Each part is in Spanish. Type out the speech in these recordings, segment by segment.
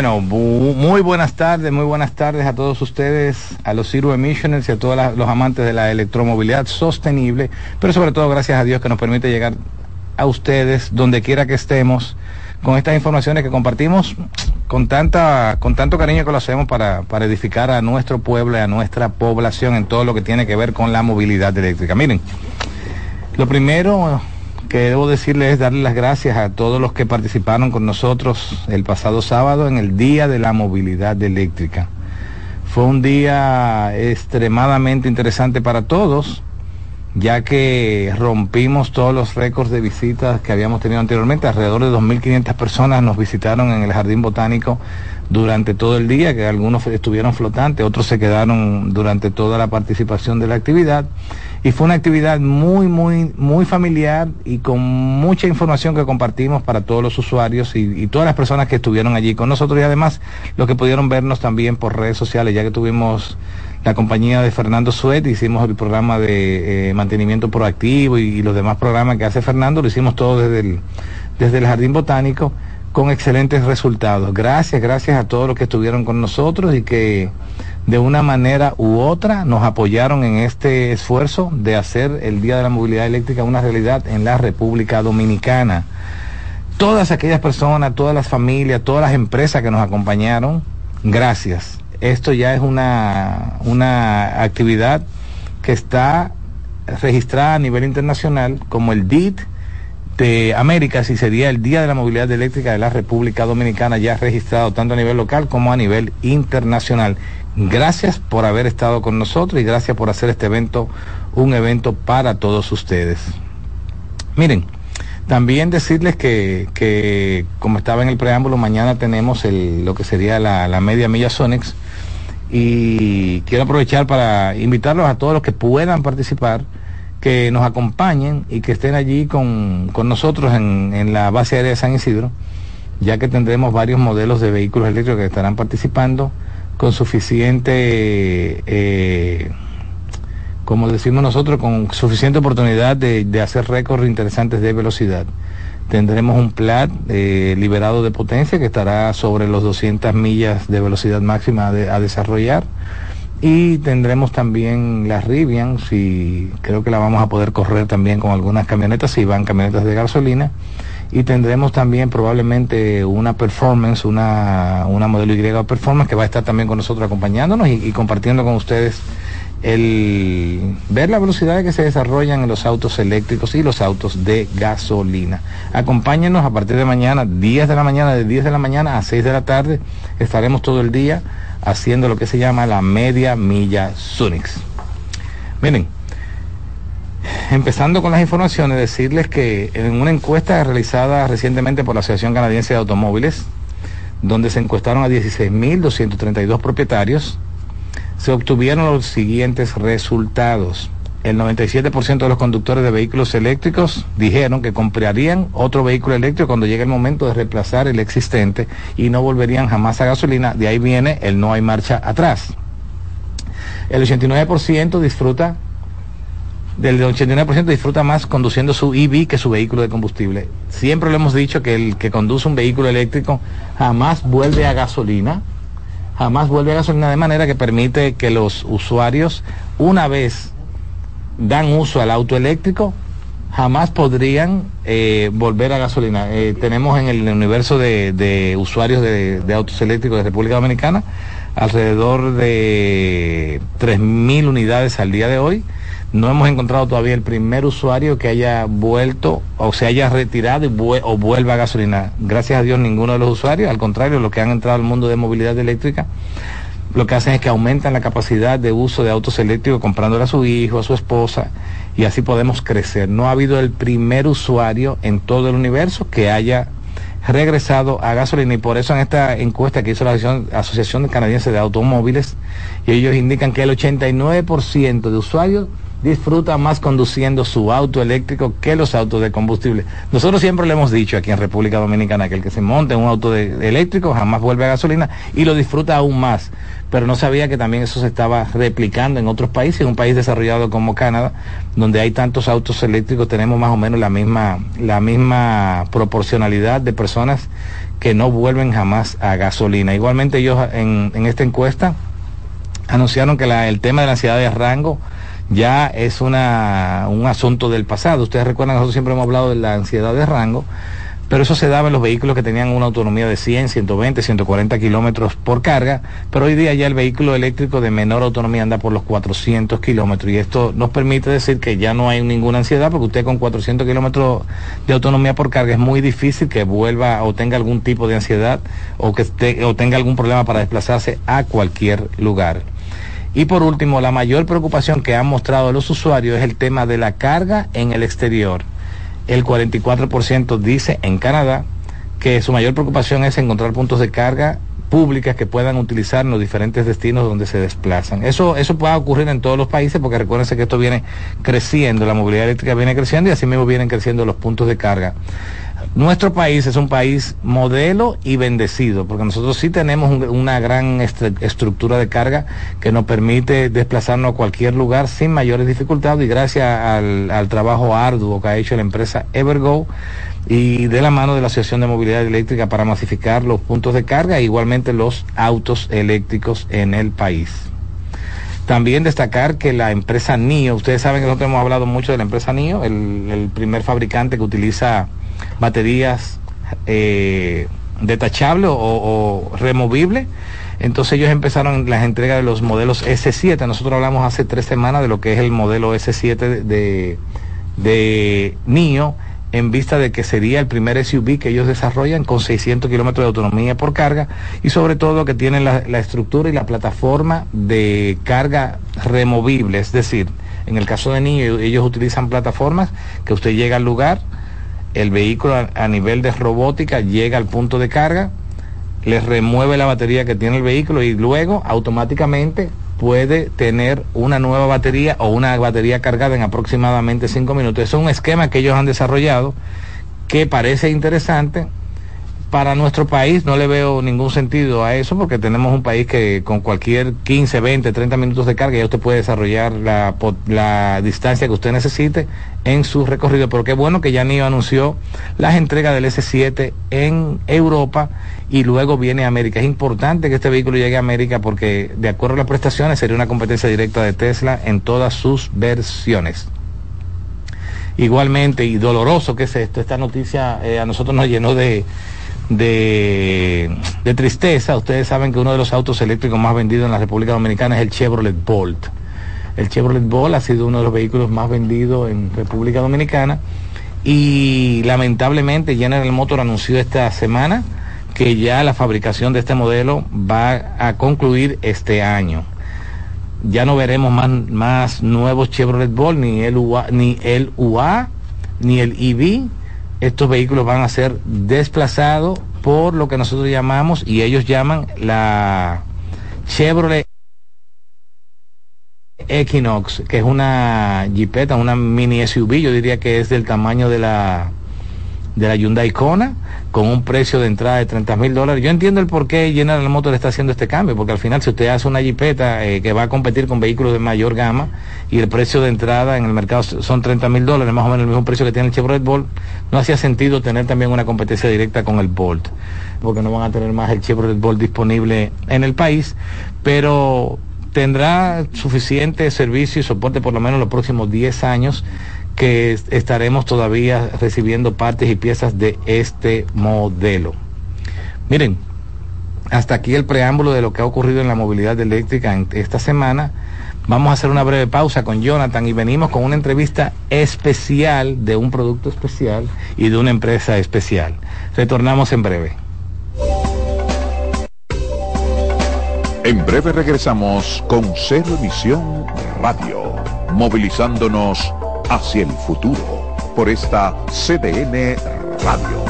Bueno, muy buenas tardes, muy buenas tardes a todos ustedes, a los Zero Emissioners y a todos los amantes de la electromovilidad sostenible, pero sobre todo gracias a Dios que nos permite llegar a ustedes donde quiera que estemos con estas informaciones que compartimos con tanta con tanto cariño que lo hacemos para, para edificar a nuestro pueblo y a nuestra población en todo lo que tiene que ver con la movilidad eléctrica. Miren, lo primero que debo decirles es darle las gracias a todos los que participaron con nosotros el pasado sábado en el Día de la Movilidad Eléctrica. Fue un día extremadamente interesante para todos, ya que rompimos todos los récords de visitas que habíamos tenido anteriormente. Alrededor de 2.500 personas nos visitaron en el Jardín Botánico durante todo el día, que algunos estuvieron flotantes, otros se quedaron durante toda la participación de la actividad y fue una actividad muy, muy, muy familiar y con mucha información que compartimos para todos los usuarios y, todas las personas que estuvieron allí con nosotros y además los que pudieron vernos también por redes sociales, ya que tuvimos la compañía de Fernando Suet, hicimos el programa de eh, mantenimiento proactivo y, los demás programas que hace Fernando, lo hicimos todo desde desde el Jardín Botánico con excelentes resultados. Gracias, gracias a todos los que estuvieron con nosotros y que de una manera u otra nos apoyaron en este esfuerzo de hacer el Día de la Movilidad Eléctrica una realidad en la República Dominicana. Todas aquellas personas, todas las familias, todas las empresas que nos acompañaron, gracias. Esto ya es una, una actividad que está registrada a nivel internacional como el DIT de América, si sería el Día de la Movilidad Eléctrica de la República Dominicana, ya registrado tanto a nivel local como a nivel internacional. Gracias por haber estado con nosotros y gracias por hacer este evento un evento para todos ustedes. Miren, también decirles que, como estaba en el preámbulo, mañana tenemos lo que sería la, media milla Sonex y quiero aprovechar para invitarlos a todos los que puedan participar, que nos acompañen y que estén allí con, nosotros en, en la base aérea de San Isidro, ya que tendremos varios modelos de vehículos eléctricos que estarán participando con suficiente, eh, como decimos nosotros, con suficiente oportunidad de, hacer récords interesantes de velocidad. Tendremos un PLAT eh, liberado de potencia que estará sobre los 200 millas de velocidad máxima a desarrollar. Y tendremos también la Rivian, si creo que la vamos a poder correr también con algunas camionetas, si van camionetas de gasolina y tendremos también probablemente una performance, una, una modelo Y performance que va a estar también con nosotros acompañándonos y, compartiendo con ustedes el ver la velocidad que se desarrollan en los autos eléctricos y los autos de gasolina. Acompáñenos a partir de mañana, 10 de la mañana, de 10 de la mañana a 6 de la tarde, estaremos todo el día haciendo lo que se llama la media milla Sunix. Miren, Empezando con las informaciones, decirles que en una encuesta realizada recientemente por la Asociación Canadiense de Automóviles, donde se encuestaron a 16.232 propietarios, se obtuvieron los siguientes resultados. El 97% de los conductores de vehículos eléctricos dijeron que comprarían otro vehículo eléctrico cuando llegue el momento de reemplazar el existente y no volverían jamás a gasolina. De ahí viene el no hay marcha atrás. El 89% disfruta del 89% disfruta más conduciendo su EV que su vehículo de combustible. Siempre lo hemos dicho que el que conduce un vehículo eléctrico jamás vuelve a gasolina, jamás vuelve a gasolina de manera que permite que los usuarios, una vez dan uso al auto eléctrico, jamás podrían eh, volver a gasolina. Eh, tenemos en el universo de, usuarios de, de, autos eléctricos de República Dominicana alrededor de 3.000 unidades al día de hoy no hemos encontrado todavía el primer usuario que haya vuelto o se haya retirado o vuelva a gasolina. Gracias a Dios ninguno de los usuarios, al contrario, los que han entrado al mundo de movilidad eléctrica, lo que hacen es que aumentan la capacidad de uso de autos eléctricos comprándole a su hijo, a su esposa, y así podemos crecer. No ha habido el primer usuario en todo el universo que haya regresado a gasolina y por eso en esta encuesta que hizo la Asociación Canadiense de Automóviles, y ellos indican que el 89% de usuarios disfruta más conduciendo su auto eléctrico que los autos de combustible. Nosotros siempre le hemos dicho aquí en República Dominicana que el que se monte en un auto eléctrico jamás vuelve a gasolina y lo disfruta aún más. Pero no sabía que también eso se estaba replicando en otros países, en un país desarrollado como Canadá, donde hay tantos autos eléctricos, tenemos más o menos la misma, la misma proporcionalidad de personas que no vuelven jamás a gasolina. Igualmente ellos en, en esta encuesta anunciaron que el tema de la ansiedad de rango ya es una, un asunto del pasado. Ustedes recuerdan, nosotros siempre hemos hablado de la ansiedad de rango, pero eso se daba en los vehículos que tenían una autonomía de 100, 120, 140 kilómetros por carga, pero hoy día ya el vehículo eléctrico de menor autonomía anda por los 400 kilómetros y esto nos permite decir que ya no hay ninguna ansiedad porque usted con 400 kilómetros de autonomía por carga es muy difícil que vuelva o tenga algún tipo de ansiedad o que o tenga algún problema para desplazarse a cualquier lugar. Y por último, la mayor preocupación que han mostrado los usuarios es el tema de la carga en el exterior. El 44% dice en Canadá que su mayor preocupación es encontrar puntos de carga públicas que puedan utilizar en los diferentes destinos donde se desplazan. Eso, eso puede ocurrir en todos los países porque recuérdense que esto viene creciendo, la movilidad eléctrica viene creciendo y así mismo vienen creciendo los puntos de carga. Nuestro país es un país modelo y bendecido, porque nosotros sí tenemos una gran estructura de carga que nos permite desplazarnos a cualquier lugar sin mayores dificultades y gracias al, trabajo arduo que ha hecho la empresa Evergo y de la mano de la Asociación de Movilidad Eléctrica para masificar los puntos de carga e igualmente los autos eléctricos en el país. También destacar que la empresa NIO, ustedes saben que nosotros hemos hablado mucho de la empresa NIO, el primer fabricante que utiliza baterías eh, detachables o, removibles. Entonces ellos empezaron las entregas de los modelos S7. Nosotros hablamos hace tres semanas de lo que es el modelo S7 de, de NIO en vista de que sería el primer SUV que ellos desarrollan con 600 kilómetros de autonomía por carga y sobre todo que tienen la, la, estructura y la plataforma de carga removible, es decir, en el caso de NIO ellos utilizan plataformas que usted llega al lugar, el vehículo a, nivel de robótica llega al punto de carga, le remueve la batería que tiene el vehículo y luego automáticamente puede tener una nueva batería o una batería cargada en aproximadamente cinco minutos. Es un esquema que ellos han desarrollado que parece interesante para nuestro país no le veo ningún sentido a eso porque tenemos un país que con cualquier 15, 20, 30 minutos de carga ya usted puede desarrollar la, la distancia que usted necesite en su recorrido. Pero qué bueno que ya NIO anunció las entregas del S7 en Europa y luego viene a América. Es importante que este vehículo llegue a América porque de acuerdo a las prestaciones sería una competencia directa de Tesla en todas sus versiones. Igualmente, y doloroso que es esto, esta noticia eh, a nosotros nos llenó de, de, tristeza, ustedes saben que uno de los autos eléctricos más vendidos en la República Dominicana es el Chevrolet Bolt. El Chevrolet Bolt ha sido uno de los vehículos más vendidos en República Dominicana y lamentablemente General Motors anunció esta semana que ya la fabricación de este modelo va a concluir este año. ya no veremos más, más nuevos Chevrolet Bolt, ni el UA, ni el UA, ni el EV. Estos vehículos van a ser desplazados por lo que nosotros llamamos, y ellos llaman la Chevrolet Equinox, que es una Jeepeta, una mini SUV, yo diría que es del tamaño de la de la Hyundai Kona con un precio de entrada de 30 mil dólares. Yo entiendo el por qué General Motors está haciendo este cambio, porque al final si usted hace una Jeepeta eh, que va a competir con vehículos de mayor gama y el precio de entrada en el mercado son 30 mil dólares, más o menos el mismo precio que tiene el Chevrolet Bolt, no hacía sentido tener también una competencia directa con el Bolt, porque no van a tener más el Chevrolet Bolt disponible en el país, pero tendrá suficiente servicio y soporte por lo menos los próximos 10 años que estaremos todavía recibiendo partes y piezas de este modelo. Miren, hasta aquí el preámbulo de lo que ha ocurrido en la movilidad eléctrica esta semana. Vamos a hacer una breve pausa con Jonathan y venimos con una entrevista especial de un producto especial y de una empresa especial. Retornamos en breve. En breve regresamos con Cero Emisión Radio, movilizándonos hacia el futuro por esta CDN Radio.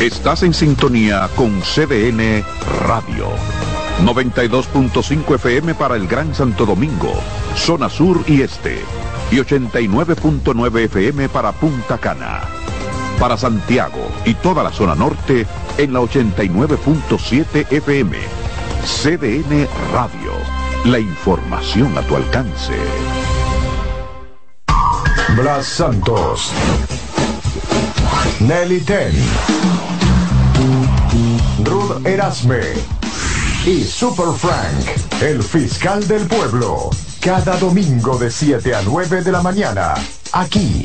Estás en sintonía con CDN Radio. 92.5 FM para el Gran Santo Domingo, zona sur y este. Y 89.9 FM para Punta Cana para Santiago y toda la zona norte en la 89.7 FM. CDN Radio. La información a tu alcance. Blas Santos. Nelly Ten. Rud Erasme. Y Super Frank, el fiscal del pueblo. Cada domingo de 7 a 9 de la mañana. Aquí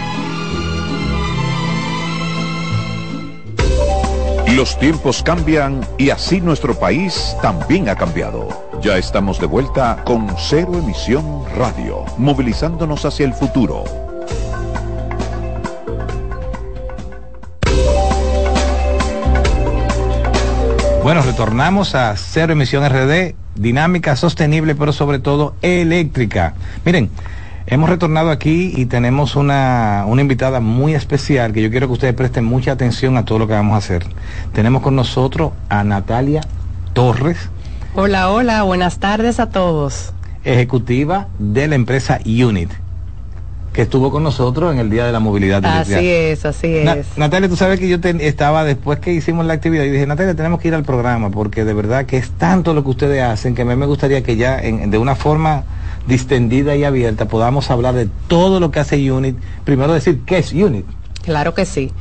Los tiempos cambian y así nuestro país también ha cambiado. Ya estamos de vuelta con Cero Emisión Radio, movilizándonos hacia el futuro. Bueno, retornamos a Cero Emisión RD, dinámica, sostenible, pero sobre todo eléctrica. Miren, Hemos retornado aquí y tenemos una, una, invitada muy especial que yo quiero que ustedes presten mucha atención a todo lo que vamos a hacer. Tenemos con nosotros a Natalia Torres. Hola, hola, buenas tardes a todos. Ejecutiva de la empresa Unit, que estuvo con nosotros en el Día de la Movilidad Así es, así es. Natalia, tú sabes que yo estaba después que hicimos la actividad y dije, Natalia, tenemos que ir al programa porque de verdad que es tanto lo que ustedes hacen que a mí me gustaría que ya en, de una forma distendida y abierta podamos hablar de todo lo que hace Unit. Primero decir, ¿qué es Unit? Claro que sí.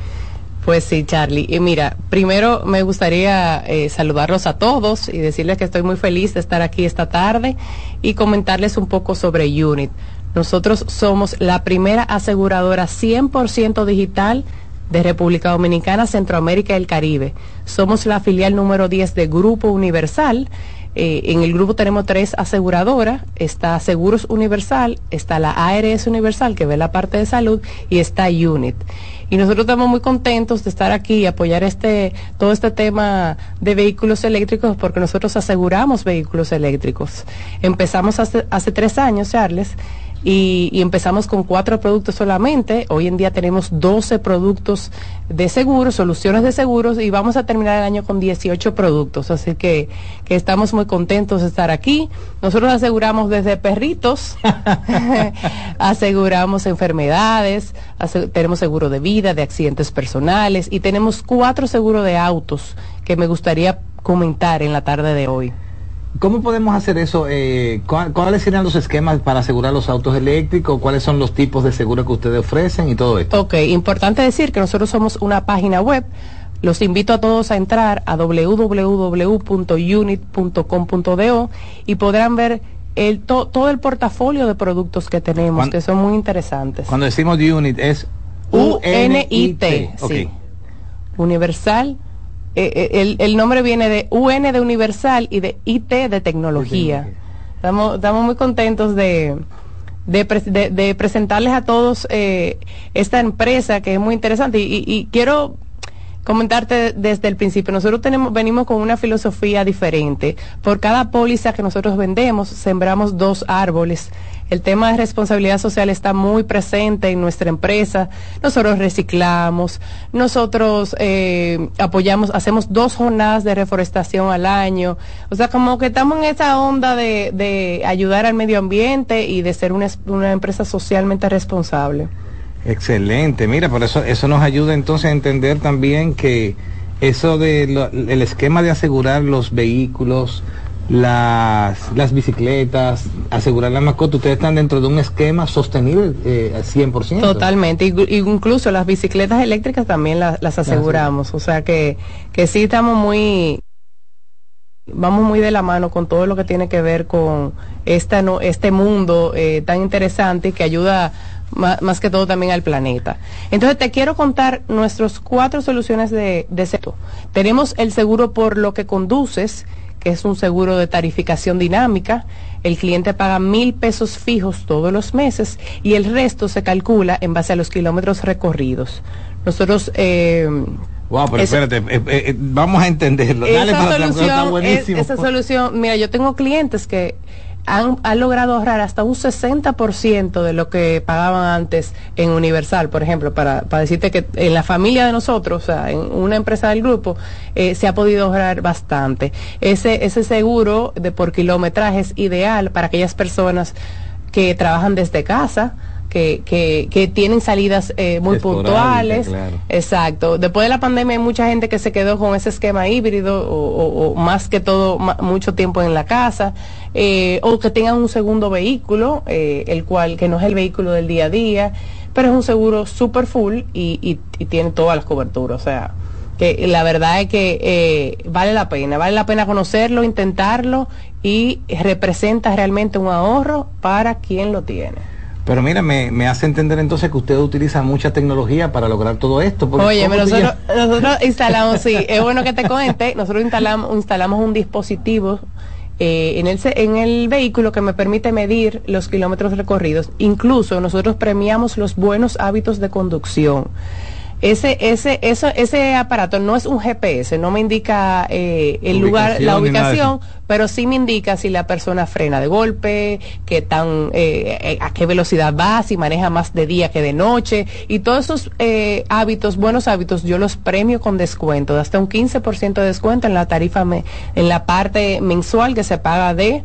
Pues sí, Charlie. Y mira, primero me gustaría eh, saludarlos a todos y decirles que estoy muy feliz de estar aquí esta tarde y comentarles un poco sobre Unit. Nosotros somos la primera aseguradora 100% digital de República Dominicana, Centroamérica y el Caribe. Somos la filial número 10 de Grupo Universal eh, en el grupo tenemos tres aseguradoras, está Seguros Universal, está la ARS Universal, que ve la parte de salud, y está UNIT. Y nosotros estamos muy contentos de estar aquí y apoyar este, todo este tema de vehículos eléctricos, porque nosotros aseguramos vehículos eléctricos. Empezamos hace, hace tres años, Charles, y, empezamos con cuatro productos solamente. Hoy en día tenemos 12 productos de seguros, soluciones de seguros y vamos a terminar el año con 18 productos. Así que, que estamos muy contentos de estar aquí. Nosotros aseguramos desde perritos, aseguramos enfermedades, tenemos seguro de vida, de accidentes personales y tenemos cuatro seguros de autos que me gustaría comentar en la tarde de hoy. ¿Cómo podemos hacer eso? Eh, ¿Cuáles serían los esquemas para asegurar los autos eléctricos? ¿Cuáles son los tipos de seguro que ustedes ofrecen y todo esto? Ok, importante decir que nosotros somos una página web. Los invito a todos a entrar a www.unit.com.do y podrán ver el, todo el portafolio de productos que tenemos, que son muy interesantes. Cuando decimos Unit es U-N-I-T, sí. Universal eh, eh, el, el, nombre viene de UN de Universal y de IT de tecnología. Estamos, estamos muy contentos de, de, presentarles a todos eh, esta empresa que es muy interesante y, y, quiero comentarte desde el principio. Nosotros tenemos, venimos con una filosofía diferente. Por cada póliza que nosotros vendemos, sembramos dos árboles el tema de responsabilidad social está muy presente en nuestra empresa. Nosotros reciclamos, nosotros eh, apoyamos, hacemos dos jornadas de reforestación al año. O sea, como que estamos en esa onda de, ayudar al medio ambiente y de ser una, empresa socialmente responsable. Excelente, mira, por eso eso nos ayuda entonces a entender también que eso de el esquema de asegurar los vehículos, las, las bicicletas, asegurar la mascota, ustedes están dentro de un esquema sostenible eh, al 100%. Totalmente, incluso las bicicletas eléctricas también las aseguramos, o sea que, que sí estamos muy vamos muy de la mano con todo lo que tiene que ver con esta, no, este mundo eh, tan interesante que ayuda más, más, que todo también al planeta. Entonces te quiero contar nuestras cuatro soluciones de, de Tenemos el seguro por lo que conduces, que es un seguro de tarificación dinámica. El cliente paga mil pesos fijos todos los meses y el resto se calcula en base a los kilómetros recorridos. Nosotros... Eh, Wow, pero espérate, eh, eh, eh, vamos a entenderlo. Dale esa, solución, esa solución, mira, yo tengo clientes que han, logrado ahorrar hasta un 60% de lo que pagaban antes en Universal, por ejemplo, para, para decirte que en la familia de nosotros, o sea, en una empresa del grupo, eh, se ha podido ahorrar bastante. Ese, ese seguro de por kilometraje es ideal para aquellas personas que trabajan desde casa, que, que, que tienen salidas eh, muy puntuales. Exacto. Después de la pandemia hay mucha gente que se quedó con ese esquema híbrido o, más que todo mucho tiempo en la casa eh, o que tengan un segundo vehículo, eh, el cual que no es el vehículo del día a día, pero es un seguro super full y, y, tiene todas las coberturas. O sea, que la verdad es que vale la pena, vale la pena conocerlo, intentarlo y representa realmente un ahorro para quien lo tiene. Pero mira, me, me, hace entender entonces que usted utiliza mucha tecnología para lograr todo esto. Oye, nosotros, nosotros instalamos, sí, es bueno que te cuente, nosotros instalamos, instalamos un dispositivo eh, en, el, en el vehículo que me permite medir los kilómetros recorridos. Incluso nosotros premiamos los buenos hábitos de conducción. Ese, ese, eso, ese aparato no es un GPS, no me indica eh, el lugar, la ubicación, pero sí me indica si la persona frena de golpe, qué tan, eh, eh, a qué velocidad va, si maneja más de día que de noche, y todos esos hábitos, buenos hábitos, yo los premio con descuento, hasta un 15% de descuento en la tarifa, en la parte mensual que se paga de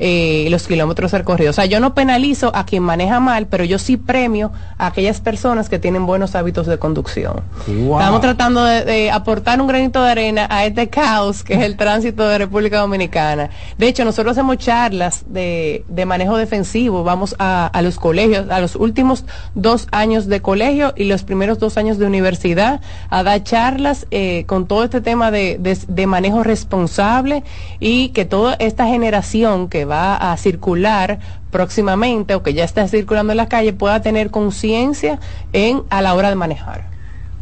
eh, los kilómetros recorridos. O sea, yo no penalizo a quien maneja mal, pero yo sí premio a aquellas personas que tienen buenos hábitos de conducción. Estamos tratando de, aportar un granito de arena a este caos que es el tránsito de República Dominicana. De hecho, nosotros hacemos charlas de, manejo defensivo, vamos a, los colegios, a los últimos dos años de colegio y los primeros dos años de universidad, a dar charlas eh, con todo este tema de, de manejo responsable y que toda esta generación que va a circular próximamente o que ya está circulando en la calle pueda tener conciencia en a la hora de manejar.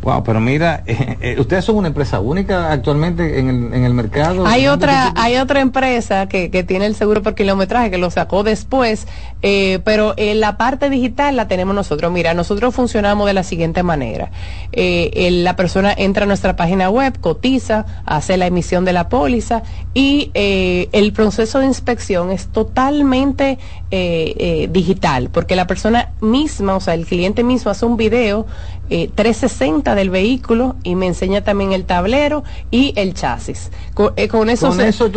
Wow, pero mira, eh, eh, ustedes son una empresa única actualmente en el, en el mercado. Hay otra, hay otra empresa que, que, tiene el seguro por kilometraje que lo sacó después, eh, pero en la parte digital la tenemos nosotros. Mira, nosotros funcionamos de la siguiente manera. la persona entra a nuestra página web, cotiza, hace la emisión de la póliza y el proceso de inspección es totalmente digital, porque la persona misma, o sea, el cliente mismo hace un video 360 del vehículo y me enseña también el tablero y el chasis. Con, eh, eso, con eso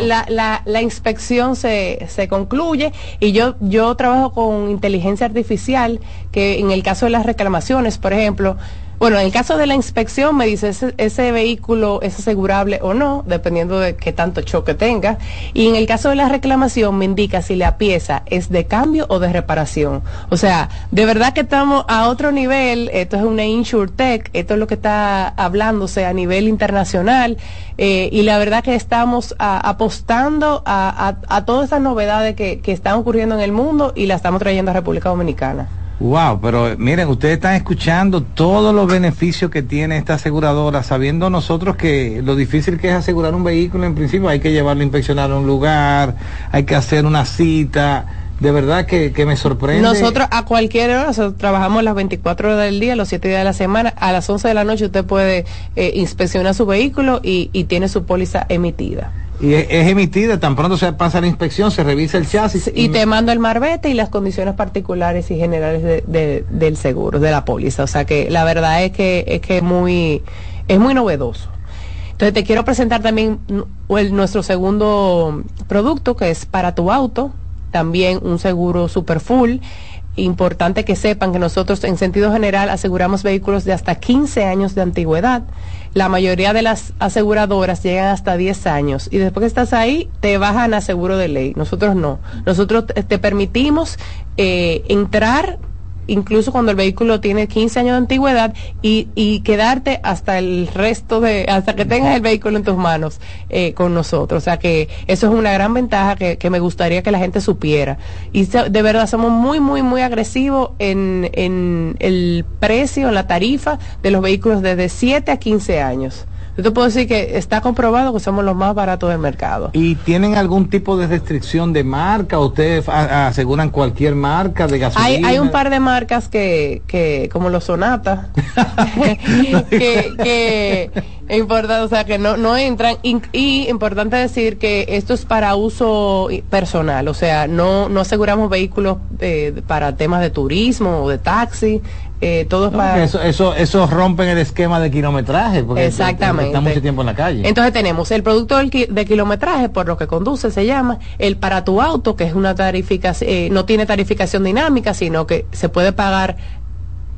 la, la, inspección se, se concluye y yo, yo trabajo con inteligencia artificial que en el caso de las reclamaciones, por ejemplo, bueno, en el caso de la inspección me dice ese, ese, vehículo es asegurable o no, dependiendo de qué tanto choque tenga. Y en el caso de la reclamación me indica si la pieza es de cambio o de reparación. O sea, de verdad que estamos a otro nivel. Esto es una InsurTech, esto es lo que está hablándose a nivel internacional. Eh, y la verdad que estamos apostando a, todas estas novedades que, que están ocurriendo en el mundo y las estamos trayendo a República Dominicana. Wow, pero miren, ustedes están escuchando todos los beneficios que tiene esta aseguradora, sabiendo nosotros que lo difícil que es asegurar un vehículo, en principio hay que llevarlo a inspeccionar a un lugar, hay que hacer una cita. De verdad que, me sorprende. Nosotros a cualquier hora, trabajamos las 24 horas del día, los 7 días de la semana, a las 11 de la noche usted puede eh, inspeccionar su vehículo y, y tiene su póliza emitida. Y es, emitida, tan pronto se pasa la inspección, se revisa el chasis. Y, te mando el marbete y las condiciones particulares y generales de, del seguro, de la póliza. O sea que la verdad es que es que muy, es muy novedoso. Entonces te quiero presentar también el, nuestro segundo producto que es para tu auto, también un seguro super full importante que sepan que nosotros en sentido general aseguramos vehículos de hasta 15 años de antigüedad. La mayoría de las aseguradoras llegan hasta 10 años y después que estás ahí te bajan a seguro de ley. Nosotros no. Nosotros te permitimos eh, entrar incluso cuando el vehículo tiene 15 años de antigüedad y, y quedarte hasta el resto de, hasta que tengas el vehículo en tus manos eh, con nosotros. O sea que eso es una gran ventaja que, que me gustaría que la gente supiera. Y de verdad somos muy, muy, muy agresivos en, en el precio, la tarifa de los vehículos desde 7 a 15 años. Yo te puedo decir que está comprobado que somos los más baratos del mercado. ¿Y tienen algún tipo de restricción de marca? ¿Ustedes aseguran cualquier marca de gasolina? Hay, un par de marcas que, que como los Sonata, que, que importante, o sea, que no, no entran. Y, importante decir que esto es para uso personal, o sea, no, no aseguramos vehículos eh, para temas de turismo o de taxi. Eh, todo No, que eso, eso, eso rompen el esquema de kilometraje, porque Exactamente. está mucho tiempo en la calle. Entonces tenemos el producto de kilometraje, por lo que conduce, se llama, el para tu auto, que es una tarificación, eh, no tiene tarificación dinámica, sino que se puede pagar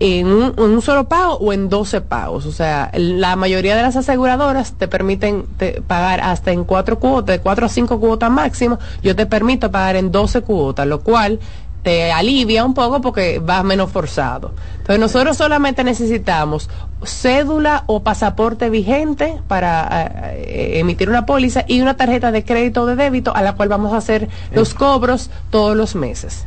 en un, en un solo pago o en 12 pagos. O sea, la mayoría de las aseguradoras te permiten te- pagar hasta en cuatro cuotas, de cuatro a cinco cuotas máximo. Yo te permito pagar en 12 cuotas, lo cual te alivia un poco porque vas menos forzado. Entonces nosotros solamente necesitamos cédula o pasaporte vigente para eh, emitir una póliza y una tarjeta de crédito o de débito a la cual vamos a hacer los cobros todos los meses.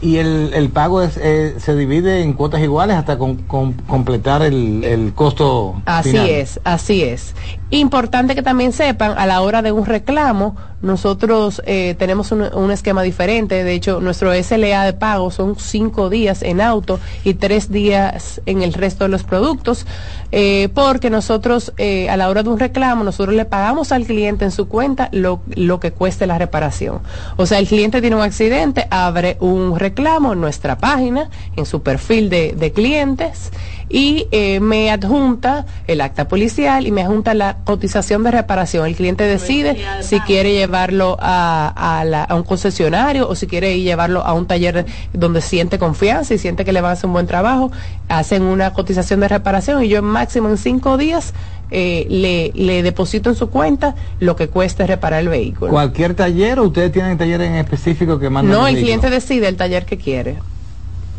Y el, el pago es, eh, se divide en cuotas iguales hasta con, con- completar el, el costo. Así final. es, así es. Importante que también sepan, a la hora de un reclamo, nosotros eh, tenemos un, esquema diferente. De hecho, nuestro SLA de pago son cinco días en auto y tres días en el resto de los productos, eh, porque nosotros, eh, a la hora de un reclamo, nosotros le pagamos al cliente en su cuenta lo, lo que cueste la reparación. O sea, el cliente tiene un accidente, abre un reclamo en nuestra página, en su perfil de, de clientes, y eh, me adjunta el acta policial y me adjunta la cotización de reparación. El cliente decide si quiere llevarlo a, a la- a un concesionario o si quiere ir llevarlo a un taller donde siente confianza y siente que le van a hacer un buen trabajo. Hacen una cotización de reparación y yo en máximo en cinco días eh, le, le deposito en su cuenta lo que cueste reparar el vehículo. ¿Cualquier taller o ustedes tienen talleres en específico que mandan? No, el cliente decide el taller que quiere.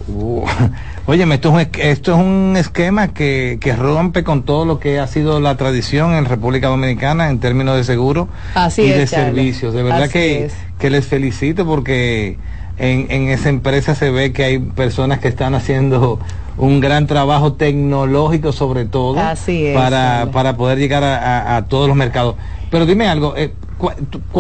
Uh, Óyeme, esto es, un, es- esto es un esquema que, que rompe con todo lo que ha sido la tradición en República Dominicana en términos de seguro Así y es, de Charlie. servicios. De verdad que, es. que les felicito porque en, en esa empresa se ve que hay personas que están haciendo un gran trabajo tecnológico sobre todo Así es, para, para poder llegar a, a- a todos los mercados. Pero dime algo, eh,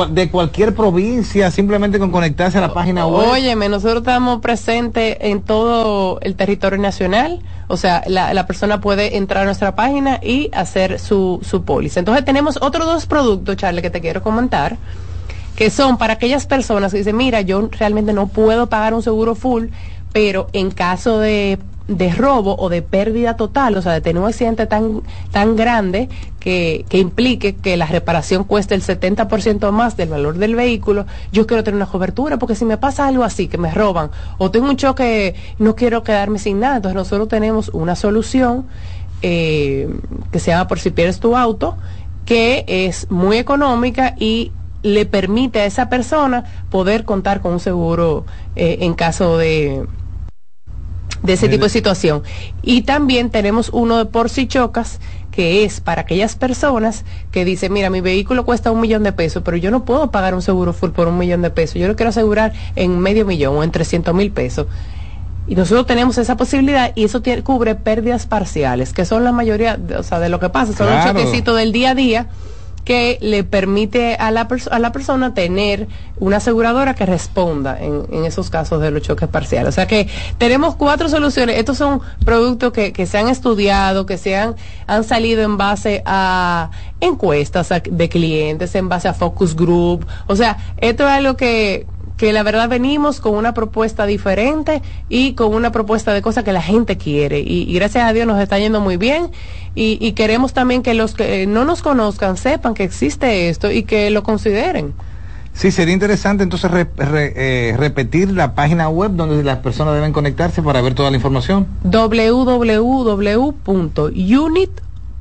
de cualquier provincia, simplemente con conectarse a la página web. Óyeme, nosotros estamos presentes en todo el territorio nacional. O sea, la, la persona puede entrar a nuestra página y hacer su, su póliza. Entonces tenemos otros dos productos, Charlie, que te quiero comentar, que son para aquellas personas que dicen, mira, yo realmente no puedo pagar un seguro full, pero en caso de, de robo o de pérdida total, o sea, de tener un accidente tan, tan grande que, que implique que la reparación cueste el 70% más del valor del vehículo, yo quiero tener una cobertura, porque si me pasa algo así, que me roban, o tengo un choque, no quiero quedarme sin nada, entonces nosotros tenemos una solución eh, que se llama Por si pierdes tu auto, que es muy económica y le permite a esa persona poder contar con un seguro eh, en caso de, de ese tipo de situación. Y también tenemos uno de por si chocas, que es para aquellas personas que dicen, mira, mi vehículo cuesta un millón de pesos, pero yo no puedo pagar un seguro full por un millón de pesos. Yo lo quiero asegurar en medio millón o en 300 mil pesos. Y nosotros tenemos esa posibilidad y eso tiene- cubre pérdidas parciales, que son la mayoría, de- o sea, de lo que pasa, son Claro. los choquecitos del día a día que le permite a la, a la persona tener una aseguradora que responda en, en esos casos de los choques parciales. O sea que tenemos cuatro soluciones. Estos son productos que, que se han estudiado, que se han, han salido en base a encuestas de clientes, en base a focus group. O sea, esto es algo que que la verdad venimos con una propuesta diferente y con una propuesta de cosas que la gente quiere. Y, y gracias a Dios nos está yendo muy bien. Y, y queremos también que los que eh, no nos conozcan sepan que existe esto y que lo consideren. Sí, sería interesante entonces re- re- eh, repetir la página web donde las personas deben conectarse para ver toda la información.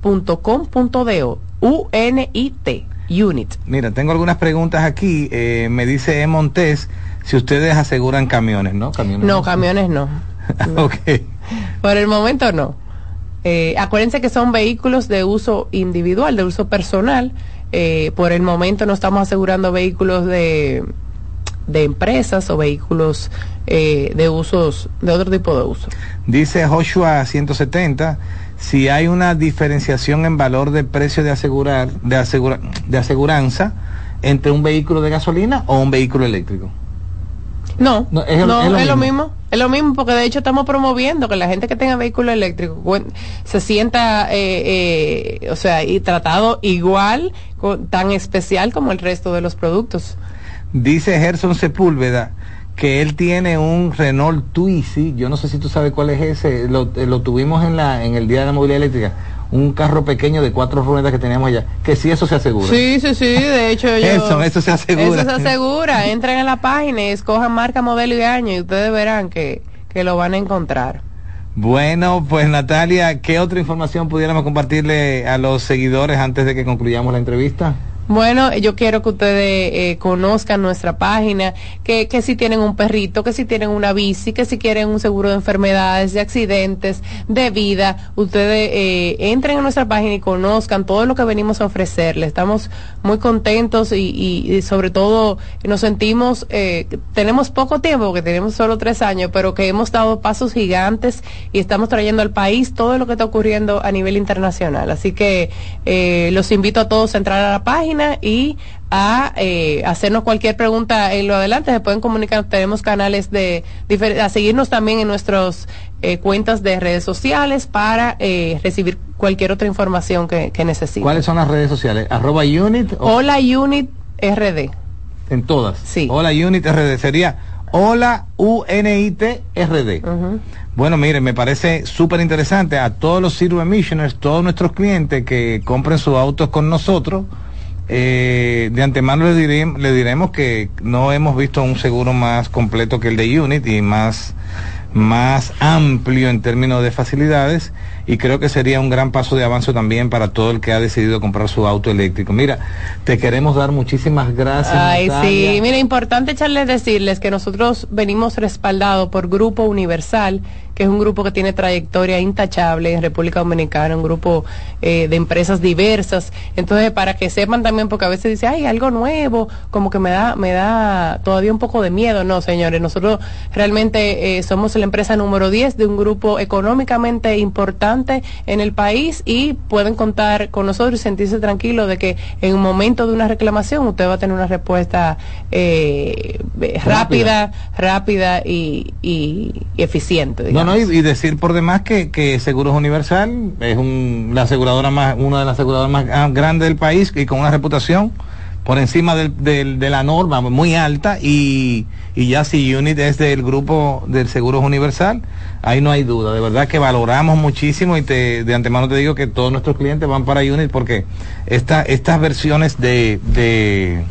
www.unit.com.do U-N-I-T. Unit. Mira, tengo algunas preguntas aquí. Eh, me dice E. Montes si ustedes aseguran camiones, ¿no? Camiones. No, camiones no. ok. Por el momento no. Eh, acuérdense que son vehículos de uso individual, de uso personal. Eh, por el momento no estamos asegurando vehículos de, de empresas o vehículos eh, de usos, de otro tipo de uso. Dice Joshua 170 si hay una diferenciación en valor de precio de asegurar de asegura, de aseguranza entre un vehículo de gasolina o un vehículo eléctrico. No, No, no, es lo- es lo mismo. Es lo mismo porque de hecho estamos promoviendo que la gente que tenga vehículo eléctrico se sienta, eh, eh, o sea, y tratado igual, con- tan especial como el resto de los productos. Dice Gerson Sepúlveda que él tiene un Renault Twizy, yo no sé si tú sabes cuál es ese, lo, eh, lo tuvimos en, la, en el Día de la Movilidad Eléctrica, un carro pequeño de cuatro ruedas que teníamos allá, que sí eso se asegura. Sí, sí, sí, de hecho yo... eso, eso se asegura. Eso se asegura, entren en la página y escojan marca, modelo y año y ustedes verán que, que lo van a encontrar. Bueno, pues Natalia, ¿qué otra información pudiéramos compartirle a los seguidores antes de que concluyamos la entrevista? Bueno, yo quiero que ustedes eh, conozcan nuestra página, que, que si tienen un perrito, que si tienen una bici, que si quieren un seguro de enfermedades, de accidentes, de vida, ustedes eh, entren a nuestra página y conozcan todo lo que venimos a ofrecerles. Estamos muy contentos y, sobre todo nos sentimos, eh, tenemos poco tiempo, porque tenemos solo tres años, pero que hemos dado pasos gigantes y estamos trayendo al país todo lo que está ocurriendo a nivel internacional. Así que eh, los invito a todos a entrar a la página y a eh, hacernos cualquier pregunta en lo adelante. Se pueden comunicar, tenemos canales de, a seguirnos también en nuestras eh, cuentas de redes sociales para eh, recibir cualquier otra información que, que necesiten. ¿Cuáles son las redes sociales? ¿Arroba Unit? O... Hola Unit RD. En todas. Sí. Hola Unit RD. Sería Hola UNIT RD. Uh -huh. Bueno, mire, me parece súper interesante a todos los Zero Emissioners, todos nuestros clientes que compren sus autos con nosotros eh, de antemano le, diré, le, diremos que no hemos visto un seguro más completo que el de Unit y más, más amplio en términos de facilidades y creo que sería un gran paso de avance también para todo el que ha decidido comprar su auto eléctrico. Mira, te queremos dar muchísimas gracias. Ay, Natalia. sí, mira, importante echarles decirles que nosotros venimos respaldados por Grupo Universal, que es un grupo que tiene trayectoria intachable en República Dominicana, un grupo eh, de empresas diversas. Entonces, para que sepan también, porque a veces dice, ay, algo nuevo, como que me da, me da todavía un poco de miedo. No, señores, nosotros realmente eh, somos la empresa número 10 de un grupo económicamente importante en el país y pueden contar con nosotros y sentirse tranquilos de que en un momento de una reclamación usted va a tener una respuesta eh, rápida, rápida y, y, y eficiente. Digamos. No, no, y, decir por demás que, que Seguros Universal es un, aseguradora más, una de las aseguradoras más grandes del país y con una reputación por encima de la norma muy alta y, y ya si Unit es del grupo del Seguros Universal, ahí no hay duda, de verdad que valoramos muchísimo y te, de antemano te digo que todos nuestros clientes van para Unit porque esta, estas versiones de, de,